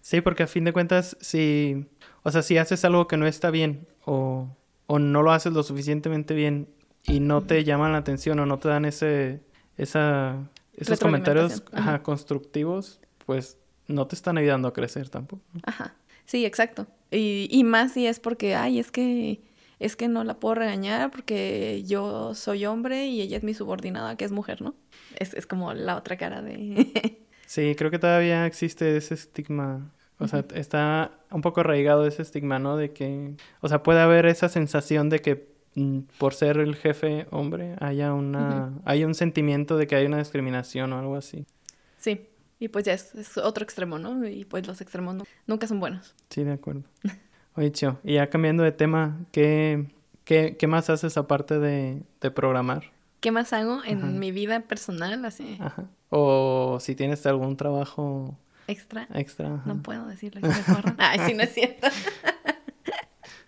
Sí, porque a fin de cuentas, si, o sea, si haces algo que no está bien o, o no lo haces lo suficientemente bien y no te llaman la atención o no te dan ese, esa, esos comentarios Retroalimentación. ajá, Ajá. constructivos, pues no te están ayudando a crecer tampoco. Ajá, sí, exacto. Y, y más si es porque, ay, es que, es que no la puedo regañar porque yo soy hombre y ella es mi subordinada, que es mujer, ¿no? Es, es como la otra cara de... Sí, creo que todavía existe ese estigma. O sea, está un poco arraigado ese estigma, ¿no? De que, o sea, puede haber esa sensación de que por ser el jefe hombre haya una, haya un sentimiento de que hay una discriminación o algo así. sí, y pues ya es, es otro extremo, ¿no? Y pues los extremos no- nunca son buenos. Sí, de acuerdo. Oye, Chio, y ya cambiando de tema, ¿qué, qué, qué más haces aparte de, de programar? ¿Qué más hago en Ajá. mi vida personal, así, Ajá. O si tienes algún trabajo extra? extra. ajá. No puedo decirlo. Ay, sí, no es cierto.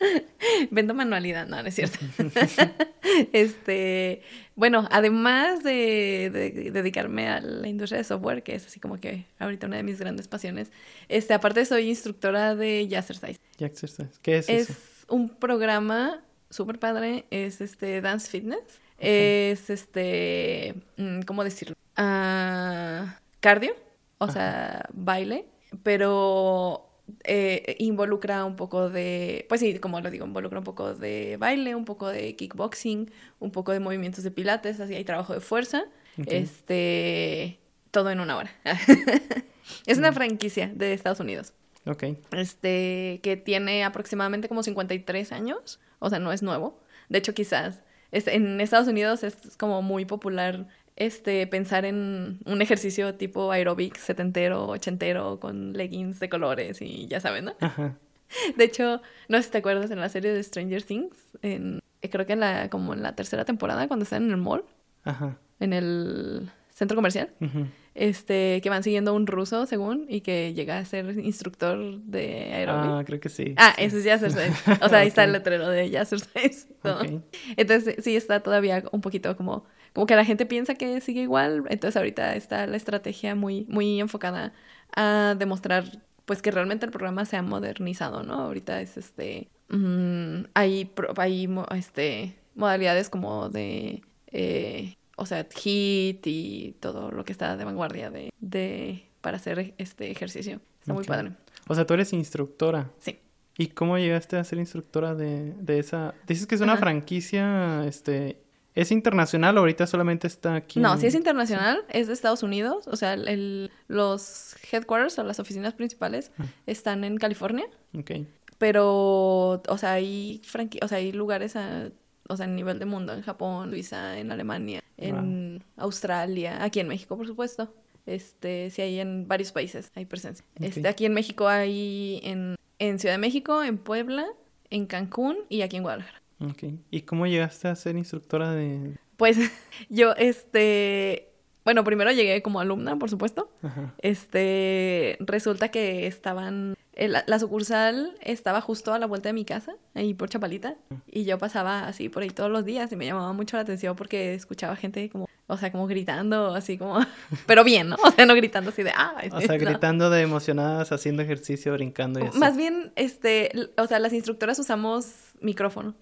Vendo manualidad, no, no es cierto. este, bueno, además de, de dedicarme a la industria de software, que es así como que ahorita una de mis grandes pasiones, este, aparte soy instructora de Jazzercise. Ya exercises. ¿Qué es, Es eso? un programa súper padre, es este Dance Fitness, es este, mm, ¿cómo decirlo? Ah, cardio, o Ajá. sea, baile, pero eh, involucra un poco de, pues sí, como lo digo, involucra un poco de baile, un poco de kickboxing, un poco de movimientos de pilates, así hay trabajo de fuerza, este, todo en una hora. es una franquicia de Estados Unidos Ok. este, que tiene aproximadamente como 53 años, o sea, no es nuevo. De hecho, quizás es- en Estados Unidos es como muy popular este, pensar en un ejercicio tipo aeróbic setentero, ochentero, con leggings de colores y ya saben, ¿no? Ajá. De hecho, no sé si te acuerdas en la serie de Stranger Things, en, eh, creo que en la, como en la tercera temporada, cuando están en el mall, Ajá. en el centro comercial, Ujú. Este, que van siguiendo a un ruso, según, y que llega a ser instructor de aeróbic. Ah, creo que sí. Ah, sí. ese es Jazzercise. O sea, ahí está el letrero de Jazzercise. ¿no? Entonces, sí está todavía un poquito como, como que la gente piensa que sigue igual. Entonces, ahorita está la estrategia muy, muy enfocada a demostrar, pues, que realmente el programa se ha modernizado, ¿no? Ahorita es este. mm, hay, hay este, modalidades como de, eh, o sea, HIT y todo lo que está de vanguardia de, de para hacer este ejercicio. Está muy padre. O sea, tú eres instructora. Sí. ¿Y cómo llegaste a ser instructora de, de esa? Dices que es una Ajá. franquicia, este, ¿es internacional o ahorita solamente está aquí? No, en- sí es internacional, es de Estados Unidos, o sea, el- los headquarters o las oficinas principales Ah. están en California, Ok. pero, o sea, hay franqui- o sea, hay lugares a, o sea, a nivel de mundo, en Japón, Suiza, en Alemania, en Australia, aquí en México, por supuesto. Este, sí hay en varios países, hay presencia. Este, aquí en México hay en, en Ciudad de México, en Puebla, en Cancún y aquí en Guadalajara. Ok. ¿Y cómo llegaste a ser instructora de...? Pues yo, este, bueno, primero llegué como alumna, por supuesto. Ajá. Este, resulta que estaban, la, la sucursal estaba justo a la vuelta de mi casa, ahí por Chapalita, y yo pasaba así por ahí todos los días y me llamaba mucho la atención porque escuchaba gente como, o sea, como gritando, así como, pero bien, ¿no? O sea, no gritando así de, ah, O sea, no. gritando de emocionadas, haciendo ejercicio, brincando y así. Más bien, este, o sea, las instructoras usamos micrófono.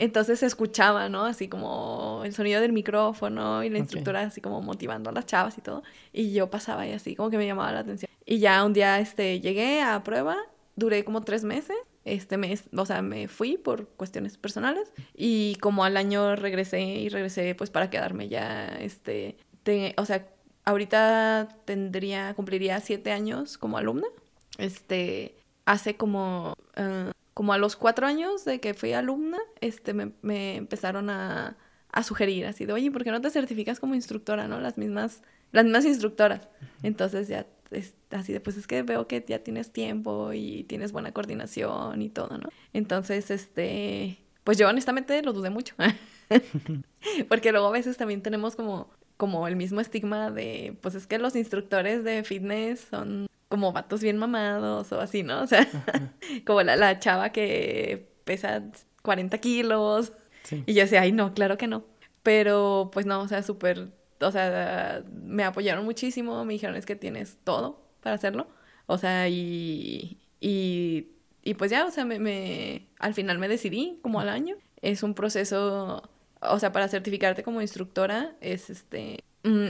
Entonces se escuchaba, ¿no? Así como el sonido del micrófono y la instructora así como motivando a las chavas y todo. Y yo pasaba y así como que me llamaba la atención. Y ya un día este, llegué a prueba, duré como tres meses. Este mes, o sea, me fui por cuestiones personales y como al año regresé y regresé pues para quedarme ya, este, te- o sea, ahorita tendría, cumpliría siete años como alumna. Este, hace como, eh, como a los cuatro años de que fui alumna, este, me, me empezaron a, a sugerir así de, oye, ¿por qué no te certificas como instructora, no? Las mismas, las mismas instructoras. Entonces ya, es, así de, pues es que veo que ya tienes tiempo y tienes buena coordinación y todo, ¿no? Entonces, este, pues yo honestamente lo dudé mucho. Porque luego a veces también tenemos como, como el mismo estigma de, pues es que los instructores de fitness son como vatos bien mamados o así, ¿no? O sea, como la, la chava que pesa 40 kilos. Sí. Y yo decía, ay, no, claro que no. Pero pues no, o sea, súper, o sea, me apoyaron muchísimo, me dijeron es que tienes todo para hacerlo. O sea, y, y, y pues ya, o sea, me, me, al final me decidí como al año. Es un proceso, o sea, para certificarte como instructora es este, mm,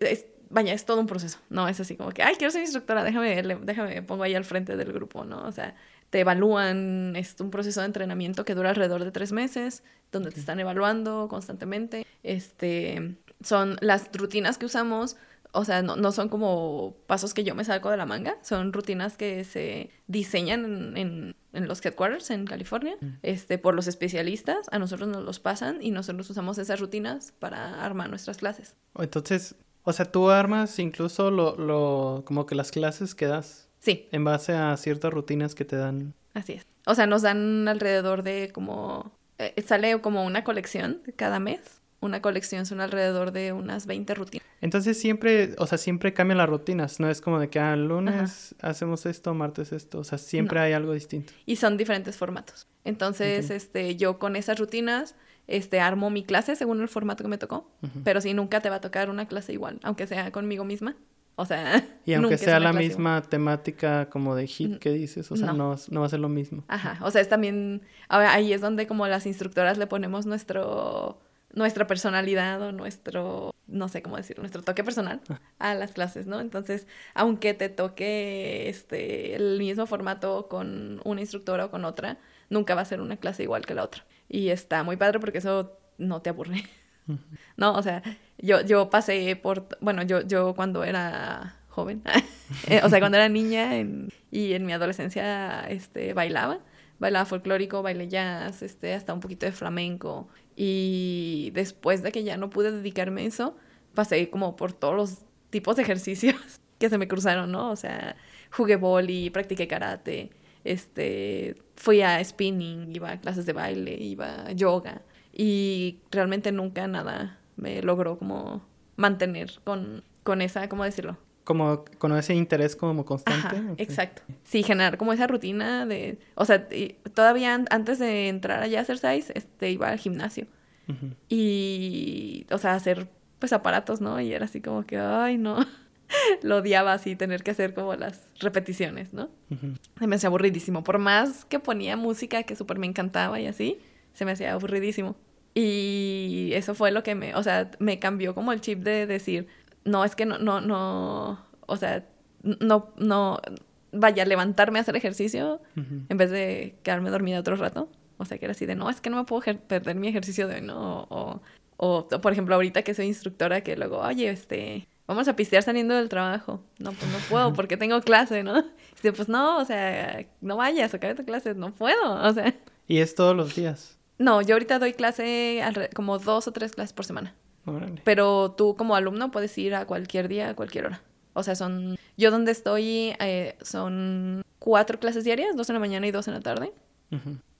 es- vaya, es todo un proceso. No es así como que, ay, quiero ser instructora, déjame, le- déjame, pongo ahí al frente del grupo, ¿no? O sea, te evalúan, es un proceso de entrenamiento que dura alrededor de tres meses, donde te están evaluando constantemente. Este, son las rutinas que usamos, o sea, no, no son como pasos que yo me saco de la manga, son rutinas que se diseñan en, en- en los headquarters en California, este, por los especialistas, a nosotros nos los pasan y nosotros usamos esas rutinas para armar nuestras clases. Entonces, o sea, tú armas incluso lo, lo, como que las clases que das Sí, en base a ciertas rutinas que te dan. Así es. O sea, nos dan alrededor de como... eh, sale como una colección cada mes. Una colección son alrededor de unas 20 rutinas. Entonces siempre, o sea, siempre cambian las rutinas, no es como de que ah, lunes hacemos esto, martes esto, o sea, siempre No. hay algo distinto. Y son diferentes formatos. Entonces, este, yo con esas rutinas, este, armo mi clase según el formato que me tocó. Pero sí, nunca te va a tocar una clase igual, aunque sea conmigo misma. O sea, Y aunque nunca sea la clase misma temática como de hit Mm, que dices, o sea, no. no, no va a ser lo mismo. Ajá, o sea, es también, ahora ahí es donde como las instructoras le ponemos nuestro, nuestra personalidad o nuestro, no sé cómo decir, nuestro toque personal a las clases, ¿no? Entonces, aunque te toque este, el mismo formato con una instructora o con otra, nunca va a ser una clase igual que la otra. Y está muy padre porque eso no te aburre. No, o sea, yo, yo pasé por, bueno, yo, yo cuando era joven, eh, o sea, cuando era niña en- y en mi adolescencia, este, bailaba, bailaba folclórico, bailé jazz, este, hasta un poquito de flamenco, y después de que ya no pude dedicarme a eso, pasé como por todos los tipos de ejercicios que se me cruzaron, ¿no? O sea, jugué boli, practiqué karate, este, fui a spinning, iba a clases de baile, iba a yoga y realmente nunca nada me logró como mantener con, con esa, ¿cómo decirlo? Como con ese interés como constante. Ajá, exacto. Sí, generar como esa rutina de, o sea, todavía an- antes de entrar a Jazzercise, este, iba al gimnasio y, o sea, hacer pues aparatos, ¿no? Y era así como que, ay, no, lo odiaba así, tener que hacer como las repeticiones, ¿no? Se me hacía aburridísimo. Por más que ponía música que súper me encantaba y así, se me hacía aburridísimo. Y eso fue lo que me, o sea, me cambió como el chip de decir, no, es que no, no, no, o sea, no, no, vaya, levantarme a hacer ejercicio en vez de quedarme dormida otro rato. O sea, que era así de, no, es que no me puedo perder mi ejercicio de hoy, ¿no? O, o, por ejemplo, ahorita que soy instructora, que luego, oye, este, vamos a pistear saliendo del trabajo. No, pues no puedo porque tengo clase, ¿no? Dice, pues no, o sea, no vayas, acabe tu clase, no puedo, o sea. ¿Y es todos los días? No, yo ahorita doy clase como dos o tres clases por semana. Pero tú como alumno puedes ir a cualquier día, a cualquier hora. O sea, son... Yo donde estoy eh, son cuatro clases diarias, dos en la mañana y dos en la tarde.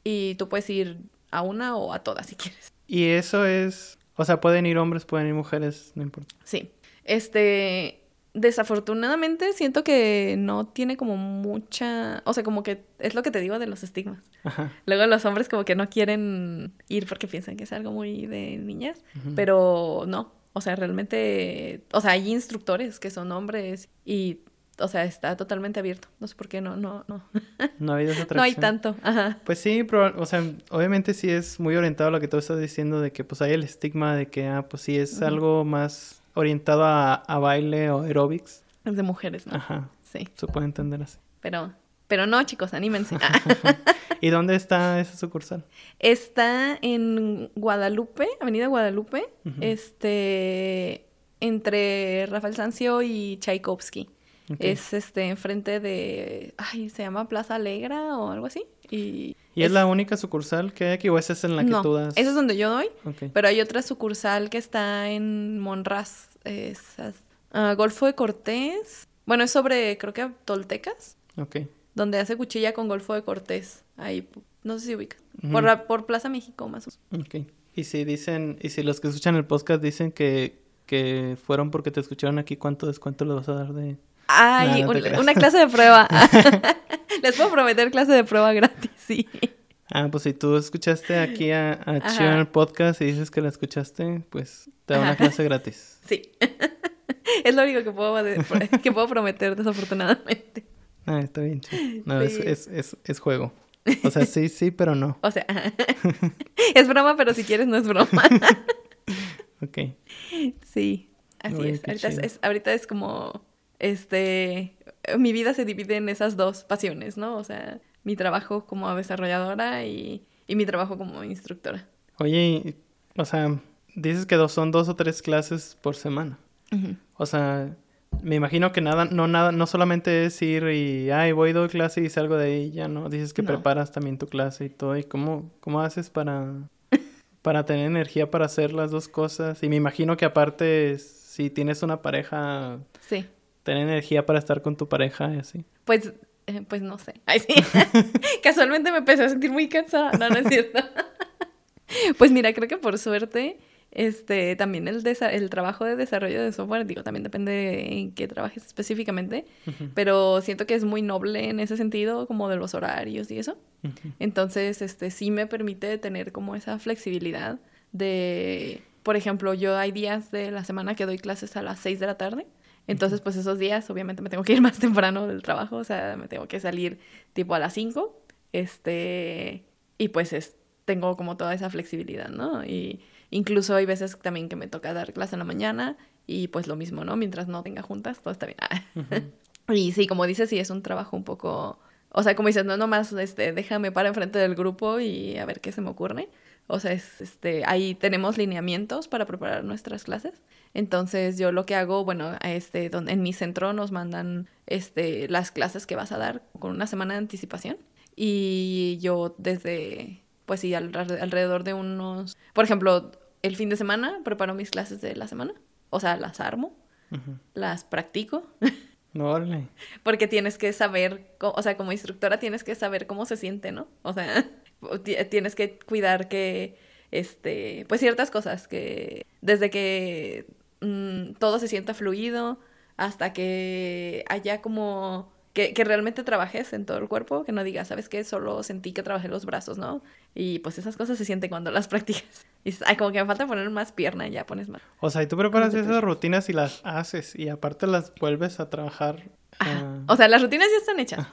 Y tú puedes ir a una o a todas si quieres. Y eso es... O sea, pueden ir hombres, pueden ir mujeres, no importa. Sí. Este... Desafortunadamente siento que no tiene como mucha, o sea, como que es lo que te digo de los estigmas. Ajá. Luego los hombres como que no quieren ir porque piensan que es algo muy de niñas, pero no, o sea, realmente, o sea, hay instructores que son hombres y, o sea, está totalmente abierto. No sé por qué no, no, no. No hay esa No hay tanto, ajá. Pues sí, pero, o sea, obviamente sí es muy orientado a lo que tú estás diciendo de que pues hay el estigma de que, ah, pues sí es algo más orientado a, a baile o aerobics. Es de mujeres, ¿no? Ajá. Sí. Se puede entender así. Pero, pero no, chicos, anímense. ¿Y dónde está esa sucursal? Está en Guadalupe, Avenida Guadalupe, este, entre Rafael Sancio y Tchaikovsky. Es este enfrente de, ay, se llama Plaza Alegra o algo así. Y, ¿Y es, la única sucursal que hay aquí o esa es en la que tú das? Esa es donde yo doy. Pero hay otra sucursal que está en Monraz, esas, uh, Golfo de Cortés. Bueno, es sobre, creo que Toltecas. Ok donde hace cuchilla con Golfo de Cortés. Ahí, no sé si ubica. por, por Plaza México, más o menos. Ok. Y si dicen, y si los que escuchan el podcast dicen que, que fueron porque te escucharon aquí, ¿cuánto descuento les vas a dar de...? Ay, una clase de prueba. les puedo prometer clase de prueba gratis, sí. Ah, pues si tú escuchaste aquí a, a el podcast y dices que la escuchaste, pues te da una clase gratis. Sí. es lo único que puedo, que puedo prometer, desafortunadamente. Ah, está bien. No, es, es, es, juego. O sea, sí, sí, pero no. O sea, es broma, pero si quieres no es broma. ok. Sí, así es. Ahorita es. Ahorita es como, este, mi vida se divide en esas dos pasiones, ¿no? O sea, mi trabajo como desarrolladora y, y mi trabajo como instructora. Oye, o sea, dices que dos, son dos o tres clases por semana. O sea, me imagino que nada, no nada, no solamente es ir y ay voy a clase y salgo de ahí, ya no. Dices que preparas también tu clase y todo. ¿Y cómo, cómo haces para, para tener energía para hacer las dos cosas? Y me imagino que aparte, si tienes una pareja, sí. Tener energía para estar con tu pareja y así. Pues, eh, pues no sé. Ay, sí. Casualmente me empecé a sentir muy cansada. No, no es cierto. pues mira, creo que por suerte este, también el, el trabajo de desarrollo de software, digo, también depende en qué trabajes específicamente, pero siento que es muy noble en ese sentido, como de los horarios y eso. Entonces, este, sí me permite tener como esa flexibilidad de, por ejemplo, yo hay días de la semana que doy clases a las 6 de la tarde. Entonces, pues esos días obviamente me tengo que ir más temprano del trabajo, o sea, me tengo que salir tipo a las 5. Este, y pues es, tengo como toda esa flexibilidad, ¿no? Y Incluso hay veces también que me toca dar clase en la mañana y pues lo mismo, ¿no? Mientras no tenga juntas, todo está bien. y sí, como dices, sí es un trabajo un poco... O sea, como dices, no nomás este, déjame para enfrente del grupo y a ver qué se me ocurre. O sea, es, este, ahí tenemos lineamientos para preparar nuestras clases. Entonces, yo lo que hago, bueno, este, donde, en mi centro nos mandan este, las clases que vas a dar con una semana de anticipación. Y yo desde, pues sí, alrededor de unos, por ejemplo, el fin de semana preparo mis clases de la semana. O sea, las armo, las practico. No, Porque tienes que saber, o sea, como instructora tienes que saber cómo se siente, ¿no? O sea, tienes que cuidar que, este, pues ciertas cosas, que desde que mm, todo se sienta fluido hasta que haya como que, que, realmente trabajes en todo el cuerpo, que no digas, ¿sabes qué? Solo sentí que trabajé los brazos, ¿no? Y pues esas cosas se sienten cuando las practicas. Y dices, ay, como que me falta poner más pierna, y ya pones más. O sea, y tú preparas esas rutinas y las haces, y aparte las vuelves a trabajar. Ah. O sea, las rutinas ya están hechas.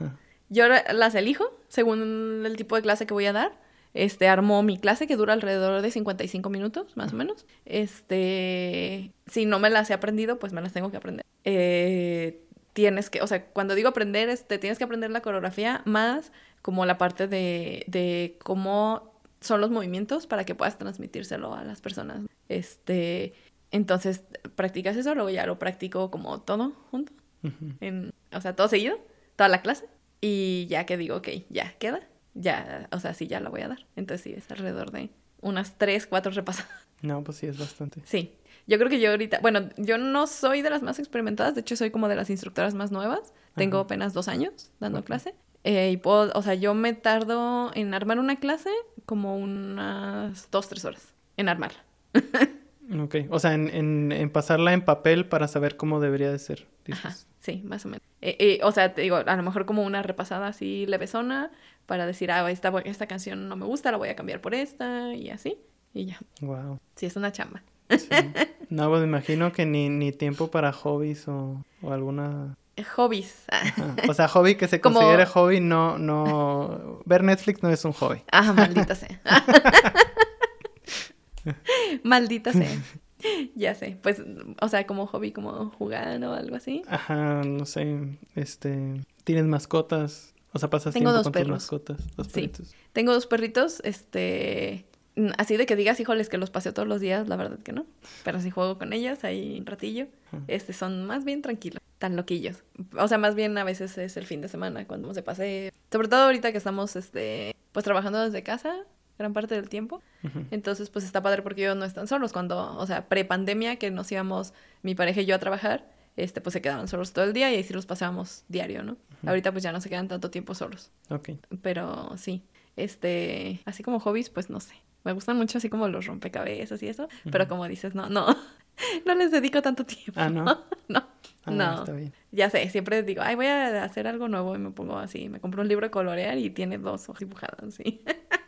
Yo las elijo según el tipo de clase que voy a dar. este, armó mi clase que dura alrededor de 55 minutos, más o menos. Este, si no me las he aprendido, pues me las tengo que aprender. Eh, tienes que, o sea, cuando digo aprender, este, tienes que aprender la coreografía más como la parte de, de cómo son los movimientos para que puedas transmitírselo a las personas. Este, entonces, practicas eso, luego ya lo practico como todo junto. en, o sea, todo seguido, toda la clase. Y ya que digo, ok, ya queda, ya, o sea, sí, ya la voy a dar. Entonces sí, es alrededor de unas tres, cuatro repasadas. No, pues sí, es bastante. Sí. Yo creo que yo ahorita, bueno, yo no soy de las más experimentadas, de hecho soy como de las instructoras más nuevas. Tengo apenas dos años dando clase. Eh, y puedo, o sea, yo me tardo en armar una clase como unas dos, tres horas en armarla. ok, o sea, en, en, pasarla en papel para saber cómo debería de ser. Ajá, sí, más o menos. Eh, eh, o sea, te digo, a lo mejor como una repasada así levesona para decir, ah, esta, esta canción no me gusta, la voy a cambiar por esta y así. Y ya. Wow. Sí, es una chamba. No, pues me imagino que ni, ni tiempo para hobbies o, o alguna hobbies. O sea, hobby que se considere hobby, no, no. Ver Netflix no es un hobby. Ah, maldita sea. maldita sea. Ya sé. Pues, o sea, como hobby, como jugar o algo así. Ajá, no sé. Este. ¿Tienes mascotas? O sea, pasas Tengo tiempo dos con perros. tus mascotas. Dos Sí. perritos. Tengo dos perritos, este. Así de que digas, híjoles, que los paseo todos los días, la verdad que no. Pero si juego con ellos ahí un ratillo, Ajá. este, son más bien tranquilos, tan loquillos. O sea, más bien a veces es el fin de semana cuando se pase. Sobre todo ahorita que estamos, este, pues trabajando desde casa gran parte del tiempo. Entonces, pues está padre porque ellos no están solos. Cuando, o sea, pre-pandemia, que nos íbamos mi pareja y yo a trabajar, este, pues se quedaban solos todo el día y ahí sí los pasábamos diario, ¿no? Ahorita pues ya no se quedan tanto tiempo solos. Ok. Pero sí, este, así como hobbies, pues no sé. Me gustan mucho así como los rompecabezas y eso, pero como dices, no, no, no les dedico tanto tiempo. Ah, ¿no? no, Ah, no. Está bien. Ya sé, siempre digo, ay, voy a hacer algo nuevo y me pongo así, me compro un libro de colorear y tiene dos hojas dibujadas, sí.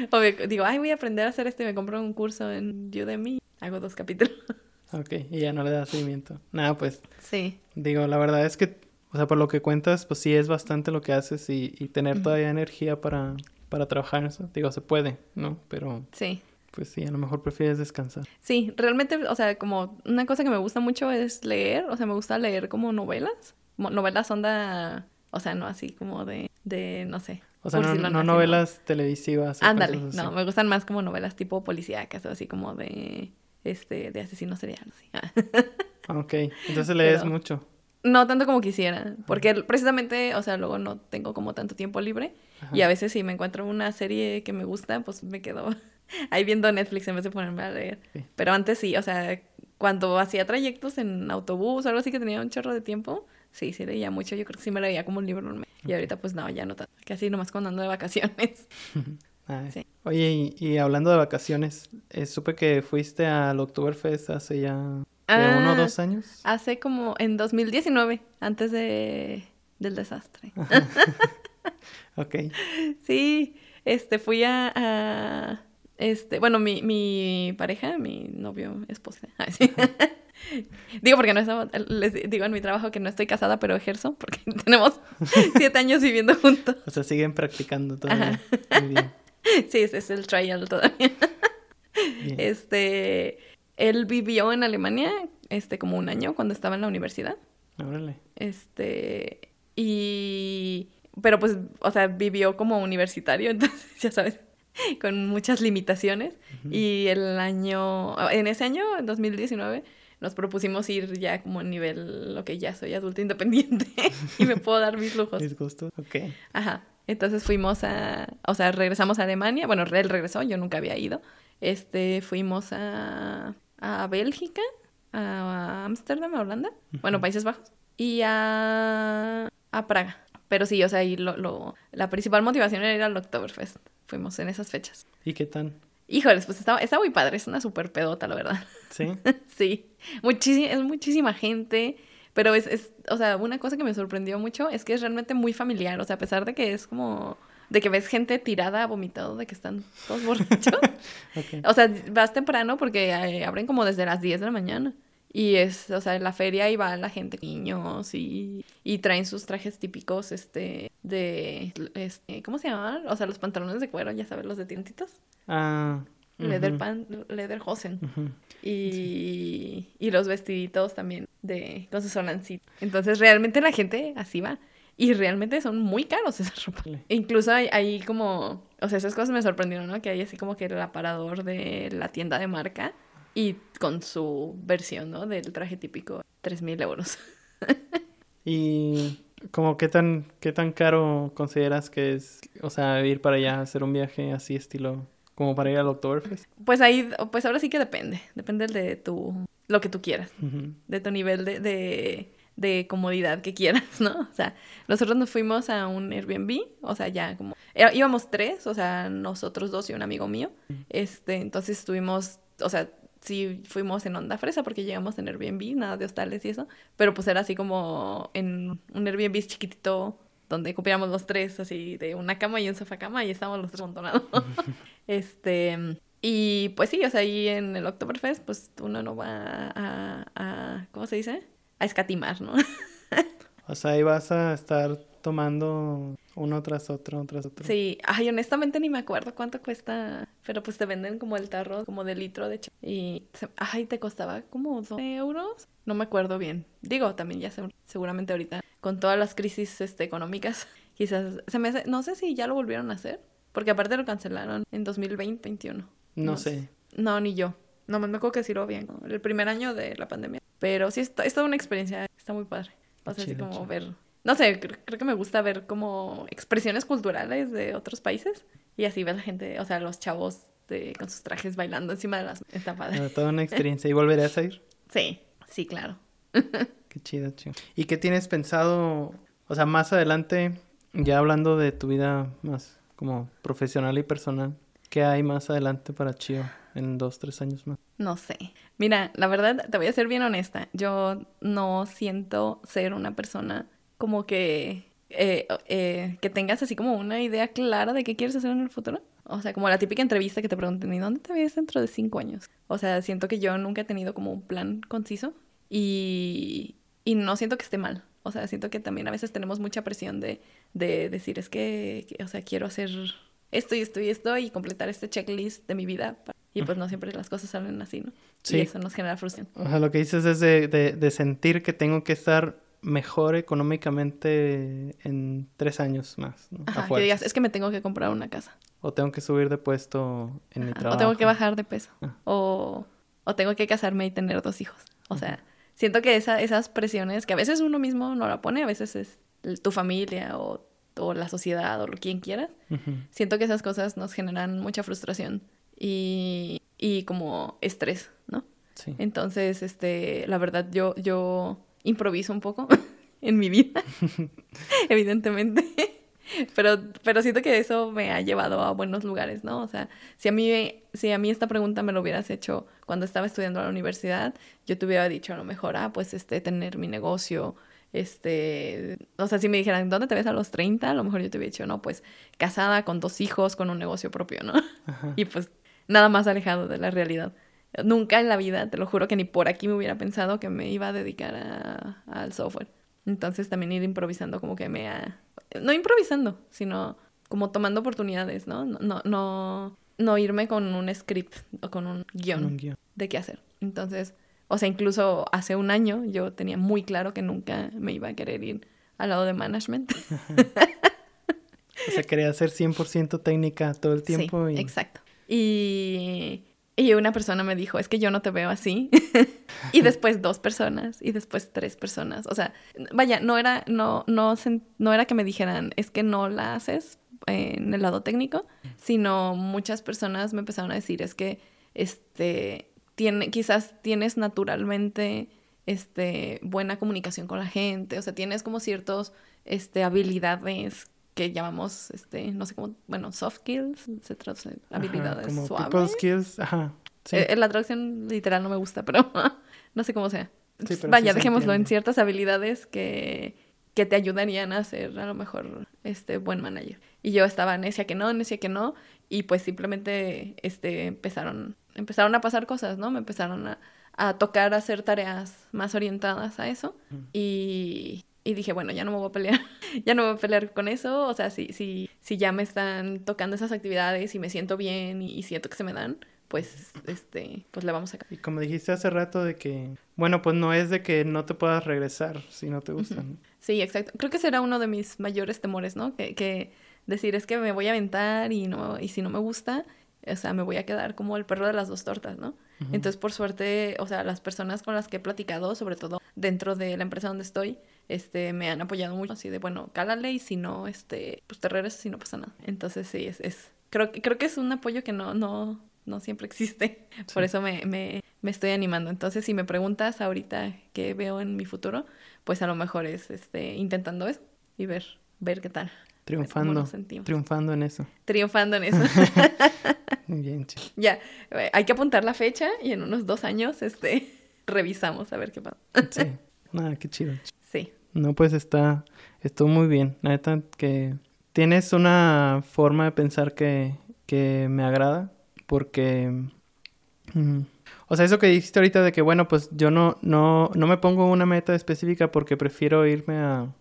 o me- digo, ay, voy a aprender a hacer esto y me compro un curso en Udemy, hago dos capítulos. Ok. Y ya no le das seguimiento. Nada, pues. sí, Digo, la verdad es que. O sea, por lo que cuentas, pues sí es bastante lo que haces y, y tener todavía energía para, para trabajar eso. Digo, se puede, ¿no? Pero sí. pues sí, a lo mejor prefieres descansar. Sí, realmente, o sea, como una cosa que me gusta mucho es leer, o sea, me gusta leer como novelas, novelas onda, o sea, no así como de, de no sé. O sea, no, novelas televisivas. Ándale, no, me gustan más como novelas tipo policíacas o así como de, este, de asesinos seriales. Ah. Ah, Ok, entonces lees Pero- mucho. No tanto como quisiera, porque precisamente, o sea, luego no tengo como tanto tiempo libre Ajá. y a veces si me encuentro una serie que me gusta, pues me quedo ahí viendo Netflix en vez de ponerme a leer. Sí. Pero antes sí, o sea, cuando hacía trayectos en autobús o algo así que tenía un chorro de tiempo, sí, sí leía mucho. Yo creo que sí me leía como un libro enorme. Y ahorita pues no, ya no tanto. Casi nomás cuando ando de vacaciones. Ah, Sí. Oye, y, y hablando de vacaciones, eh, supe que fuiste al Oktoberfest hace ya ¿qué, Ah. uno o dos años. Hace como en 2019, antes de, del desastre. Ok, Sí, este, fui a, a- este, bueno, mi, mi pareja, mi novio, esposa. sí. Digo porque no estamos, les digo en mi trabajo que no estoy casada, pero ejerzo porque tenemos siete años viviendo juntos. o sea, siguen practicando todavía. Muy bien. Sí, ese es el trial todavía. bien. Este, él vivió en Alemania, este, como un año cuando estaba en la universidad. Órale. Este, y, pero pues, o sea, vivió como universitario, entonces, ya sabes, con muchas limitaciones. Y el año, en ese año, en 2019, nos propusimos ir ya como a nivel, ok, ya soy adulto independiente y me puedo dar mis lujos. ¿Les gustó? Ok. Ajá. Entonces fuimos a, o sea, regresamos a Alemania. Bueno, él regresó, yo nunca había ido. Este, fuimos a, a Bélgica, a Ámsterdam, a Holanda, bueno, Países Bajos, y a, a Praga. Pero sí, o sea, y lo, lo, la principal motivación era ir al Oktoberfest. Fuimos en esas fechas. ¿Y qué tal? Híjoles, pues está, está muy padre, es una super pedota, la verdad. ¿Sí? Sí, muchísima, es muchísima gente, pero es, es, o sea, una cosa que me sorprendió mucho es que es realmente muy familiar, o sea, a pesar de que es como, de que ves gente tirada, vomitado, de que están todos borrachos, Ok. o sea, vas temprano porque eh, abren como desde las 10 de la mañana Y es, o sea, en la feria iba la gente, niños, y, y traen sus trajes típicos, este, de, este, ¿cómo se llaman? O sea, los pantalones de cuero, ya sabes, los de tientitos. Ah. Leather ujú, pan, Lederhosen. ujú. Y, y los vestiditos también de con sus solancitos. Entonces, realmente la gente así va. Y realmente son muy caros esas ropas. E incluso hay, hay como, o sea, esas cosas me sorprendieron, ¿no? Que hay así como que el aparador de la tienda de marca y con su versión, ¿no? Del traje típico, 3.000 euros. Y como qué tan, qué tan caro consideras que es, o sea, ir para allá, hacer un viaje así estilo, como para ir al Oktoberfest. Pues ahí, pues ahora sí que depende. Depende de tu, lo que tú quieras. De tu nivel de, de, de comodidad que quieras, ¿no? O sea, nosotros nos fuimos a un Airbnb, o sea, ya como... era- íbamos tres, o sea, nosotros dos y un amigo mío. Este, entonces estuvimos, o sea, sí fuimos en onda fresa porque llegamos en Airbnb, nada de hostales y eso, pero pues era así como en un Airbnb chiquitito donde copiamos los tres, así de una cama y un sofá cama y estábamos los tres amontonados. este, y pues sí, o sea, ahí en el Oktoberfest, pues uno no va a, a ¿cómo se dice? A escatimar, ¿no? O sea, ahí vas a estar tomando uno tras otro, tras otro. Sí, ay, honestamente ni me acuerdo cuánto cuesta, pero pues te venden como el tarro, como de litro de ch- y, ay, te costaba como 12 euros, no me acuerdo bien. Digo, también ya se- seguramente ahorita con todas las crisis este, económicas, quizás se me hace, no sé si ya lo volvieron a hacer, porque aparte lo cancelaron en 2020, 21. No sé. No, ni yo. No, me acuerdo que sí lo bien, el primer año de la pandemia. Pero sí, está, es toda una experiencia, está muy padre. O sea, así como chido. ver, no sé, cre- creo que me gusta ver como expresiones culturales de otros países y así ver la gente, o sea, los chavos de, con sus trajes bailando encima de las... Está padre. Ah, Toda una experiencia. ¿Y volverías a ir? Sí, sí, claro. Qué chido, chido. ¿Y qué tienes pensado, o sea, más adelante, ya hablando de tu vida más como profesional y personal, qué hay más adelante para Chio en dos, tres años más? No sé. Mira, la verdad, te voy a ser bien honesta. Yo no siento ser una persona como que... eh, eh, que tengas así como una idea clara de qué quieres hacer en el futuro. O sea, como la típica entrevista que te preguntan, ¿y dónde te ves dentro de cinco años? O sea, siento que yo nunca he tenido como un plan conciso y, y no siento que esté mal. O sea, siento que también a veces tenemos mucha presión de, de decir, es que, que, o sea, quiero hacer esto y esto y esto y completar este checklist de mi vida. Y pues no siempre las cosas salen así, ¿no? Sí. Y eso nos genera frustración. O sea, lo que dices es de, de, de sentir que tengo que estar mejor económicamente en tres años más, ¿no? A Ajá, que fuerzas. digas, es que me tengo que comprar una casa. O tengo que subir de puesto en mi trabajo. O tengo que bajar de peso. Ah. O, o tengo que casarme y tener dos hijos. O sea, siento que esa, esas presiones que a veces uno mismo no la pone, a veces es tu familia o, o la sociedad o lo quien quieras. Siento que esas cosas nos generan mucha frustración y, y como estrés, ¿no? Sí. Entonces, este, la verdad, yo, yo improviso un poco en mi vida, evidentemente. Pero, pero siento que eso me ha llevado a buenos lugares, ¿no? O sea, si a mí, si a mí esta pregunta me lo hubieras hecho cuando estaba estudiando en la universidad, yo te hubiera dicho a lo mejor, ah, pues este, tener mi negocio, este, o sea, si me dijeran, ¿dónde te ves a los 30? A lo mejor yo te hubiera dicho, no, pues casada con dos hijos, con un negocio propio, ¿no? Ajá. Y pues nada más alejado de la realidad. Nunca en la vida, te lo juro que ni por aquí me hubiera pensado que me iba a dedicar a- al software. Entonces también ir improvisando como que me ha... No improvisando, sino como tomando oportunidades, ¿no? No, no, no, no irme con un script o con un guion Con un guion. de qué hacer. Entonces, o sea, incluso hace un año yo tenía muy claro que nunca me iba a querer ir al lado de management. O sea, quería ser 100% técnica todo el tiempo. Sí, y... exacto. Y, y una persona me dijo, es que yo no te veo así. y después dos personas y después tres personas. O sea, vaya, no era, no, no, no era que me dijeran, es que no la haces en el lado técnico, sino muchas personas me empezaron a decir, es que este, tiene, quizás tienes naturalmente este, buena comunicación con la gente, o sea, tienes como ciertos este, habilidades que llamamos, este, no sé cómo, bueno, soft skills, se traduce, Ajá, habilidades como suaves. people skills. Ajá. Sí. Eh, la traducción literal no me gusta, pero no sé cómo sea. Sí, Vaya, sí dejémoslo en ciertas habilidades que, que te ayudarían a ser a lo mejor este buen manager. Y yo estaba necia que no, necia que no, y pues simplemente este empezaron empezaron a pasar cosas, ¿no? Me empezaron a, a tocar hacer tareas más orientadas a eso. Y, y dije, bueno, ya no me voy a pelear, ya no me voy a pelear con eso. O sea, si, si, si ya me están tocando esas actividades y me siento bien y, siento que se me dan, pues, este, pues le vamos a... Y como dijiste hace rato de que, bueno, pues no es de que no te puedas regresar si no te gustan. Sí, exacto. Creo que será uno de mis mayores temores, ¿no? Que, que decir es que me voy a aventar y no, y si no me gusta, o sea, me voy a quedar como el perro de las dos tortas, ¿no? Entonces, por suerte, o sea, las personas con las que he platicado, sobre todo dentro de la empresa donde estoy, este, me han apoyado mucho, así de, bueno, cálale y si no, este, pues te regresas y no pasa nada. Entonces, sí, es, es, creo, creo que es un apoyo que no, no, no siempre existe. Por eso me, me, me, estoy animando. Entonces, si me preguntas ahorita qué veo en mi futuro, pues a lo mejor es, este, intentando eso y ver, ver qué tal. Triunfando. Triunfando en eso. Triunfando en eso. Bien, Ya, eh, hay que apuntar la fecha y en unos dos años, este, revisamos a ver qué pasa. sí. Nada, qué chido. No, pues está, estuvo muy bien. La neta que tienes una forma de pensar que, que me agrada porque... Mm, o sea, eso que dijiste ahorita de que, bueno, pues yo no, no, no me pongo una meta específica porque prefiero irme a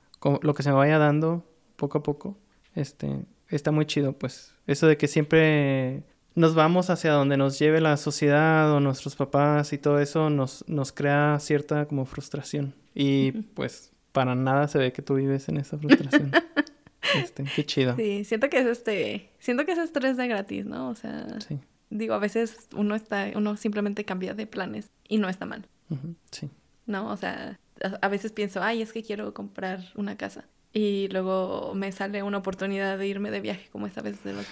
lo que se me vaya dando poco a poco, este, está muy chido, pues. Eso de que siempre nos vamos hacia donde nos lleve la sociedad o nuestros papás y todo eso nos, nos crea cierta como frustración. Y pues para nada se ve que tú vives en esa frustración. este, qué chido. Sí, siento que es este, siento que es estrés de gratis, ¿no? O sea, digo, a veces uno está, uno simplemente cambia de planes y no está mal. Sí. No, o sea, a veces pienso, ay, es que quiero comprar una casa. Y luego me sale una oportunidad de irme de viaje, como esta vez de los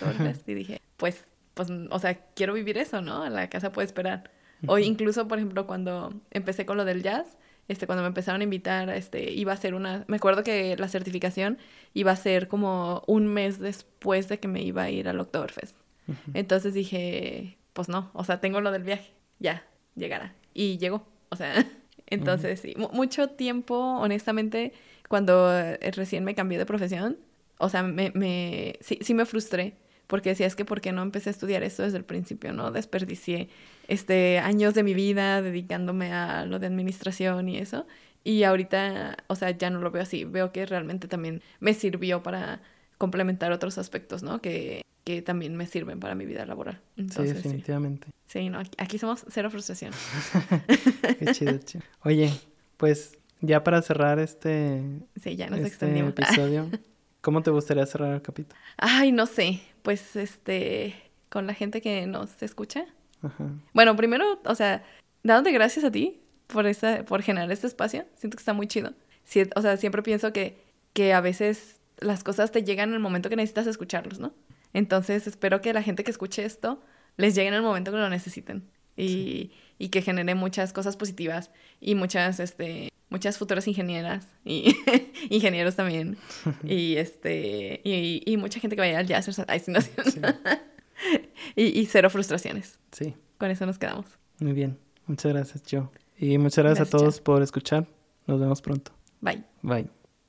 y dije, pues, pues, o sea, quiero vivir eso, ¿no? La casa puede esperar. O incluso, por ejemplo, cuando empecé con lo del jazz, este, cuando me empezaron a invitar, este, iba a ser una, me acuerdo que la certificación iba a ser como un mes después de que me iba a ir al Oktoberfest. Entonces dije, pues no, o sea, tengo lo del viaje, ya, llegará. Y llegó, o sea, entonces sí, mucho tiempo, honestamente, cuando eh, recién me cambié de profesión, o sea, me, me sí, sí me frustré porque decía, es que ¿por qué no empecé a estudiar esto desde el principio? ¿No? Desperdicié este, años de mi vida dedicándome a lo de administración y eso. Y ahorita, o sea, ya no lo veo así. Veo que realmente también me sirvió para complementar otros aspectos, ¿no? Que, que también me sirven para mi vida laboral. sí, definitivamente. Sí, no, aquí, somos cero frustración. Qué chido, chido. Oye, pues ya para cerrar este, sí, ya nos este episodio, ¿cómo te gustaría cerrar el capítulo? Ay, no sé, pues este, con la gente que nos escucha. Ajá. Bueno, primero, o sea, dándote gracias a ti por, esta, por generar este espacio. Siento que está muy chido. o sea, siempre pienso que, que a veces las cosas te llegan en el momento que necesitas escucharlos, ¿no? Entonces, espero que la gente que escuche esto les llegue en el momento que lo necesiten. Y, y que genere muchas cosas positivas y muchas, este, muchas futuras ingenieras y ingenieros también. y este y, y, mucha gente que vaya al jazz. Ay, sí, no, y, y, cero frustraciones. Sí. Con eso nos quedamos. Muy bien. Muchas gracias, Joe. Y muchas gracias, a todos por escuchar. Nos vemos pronto. Bye. Bye.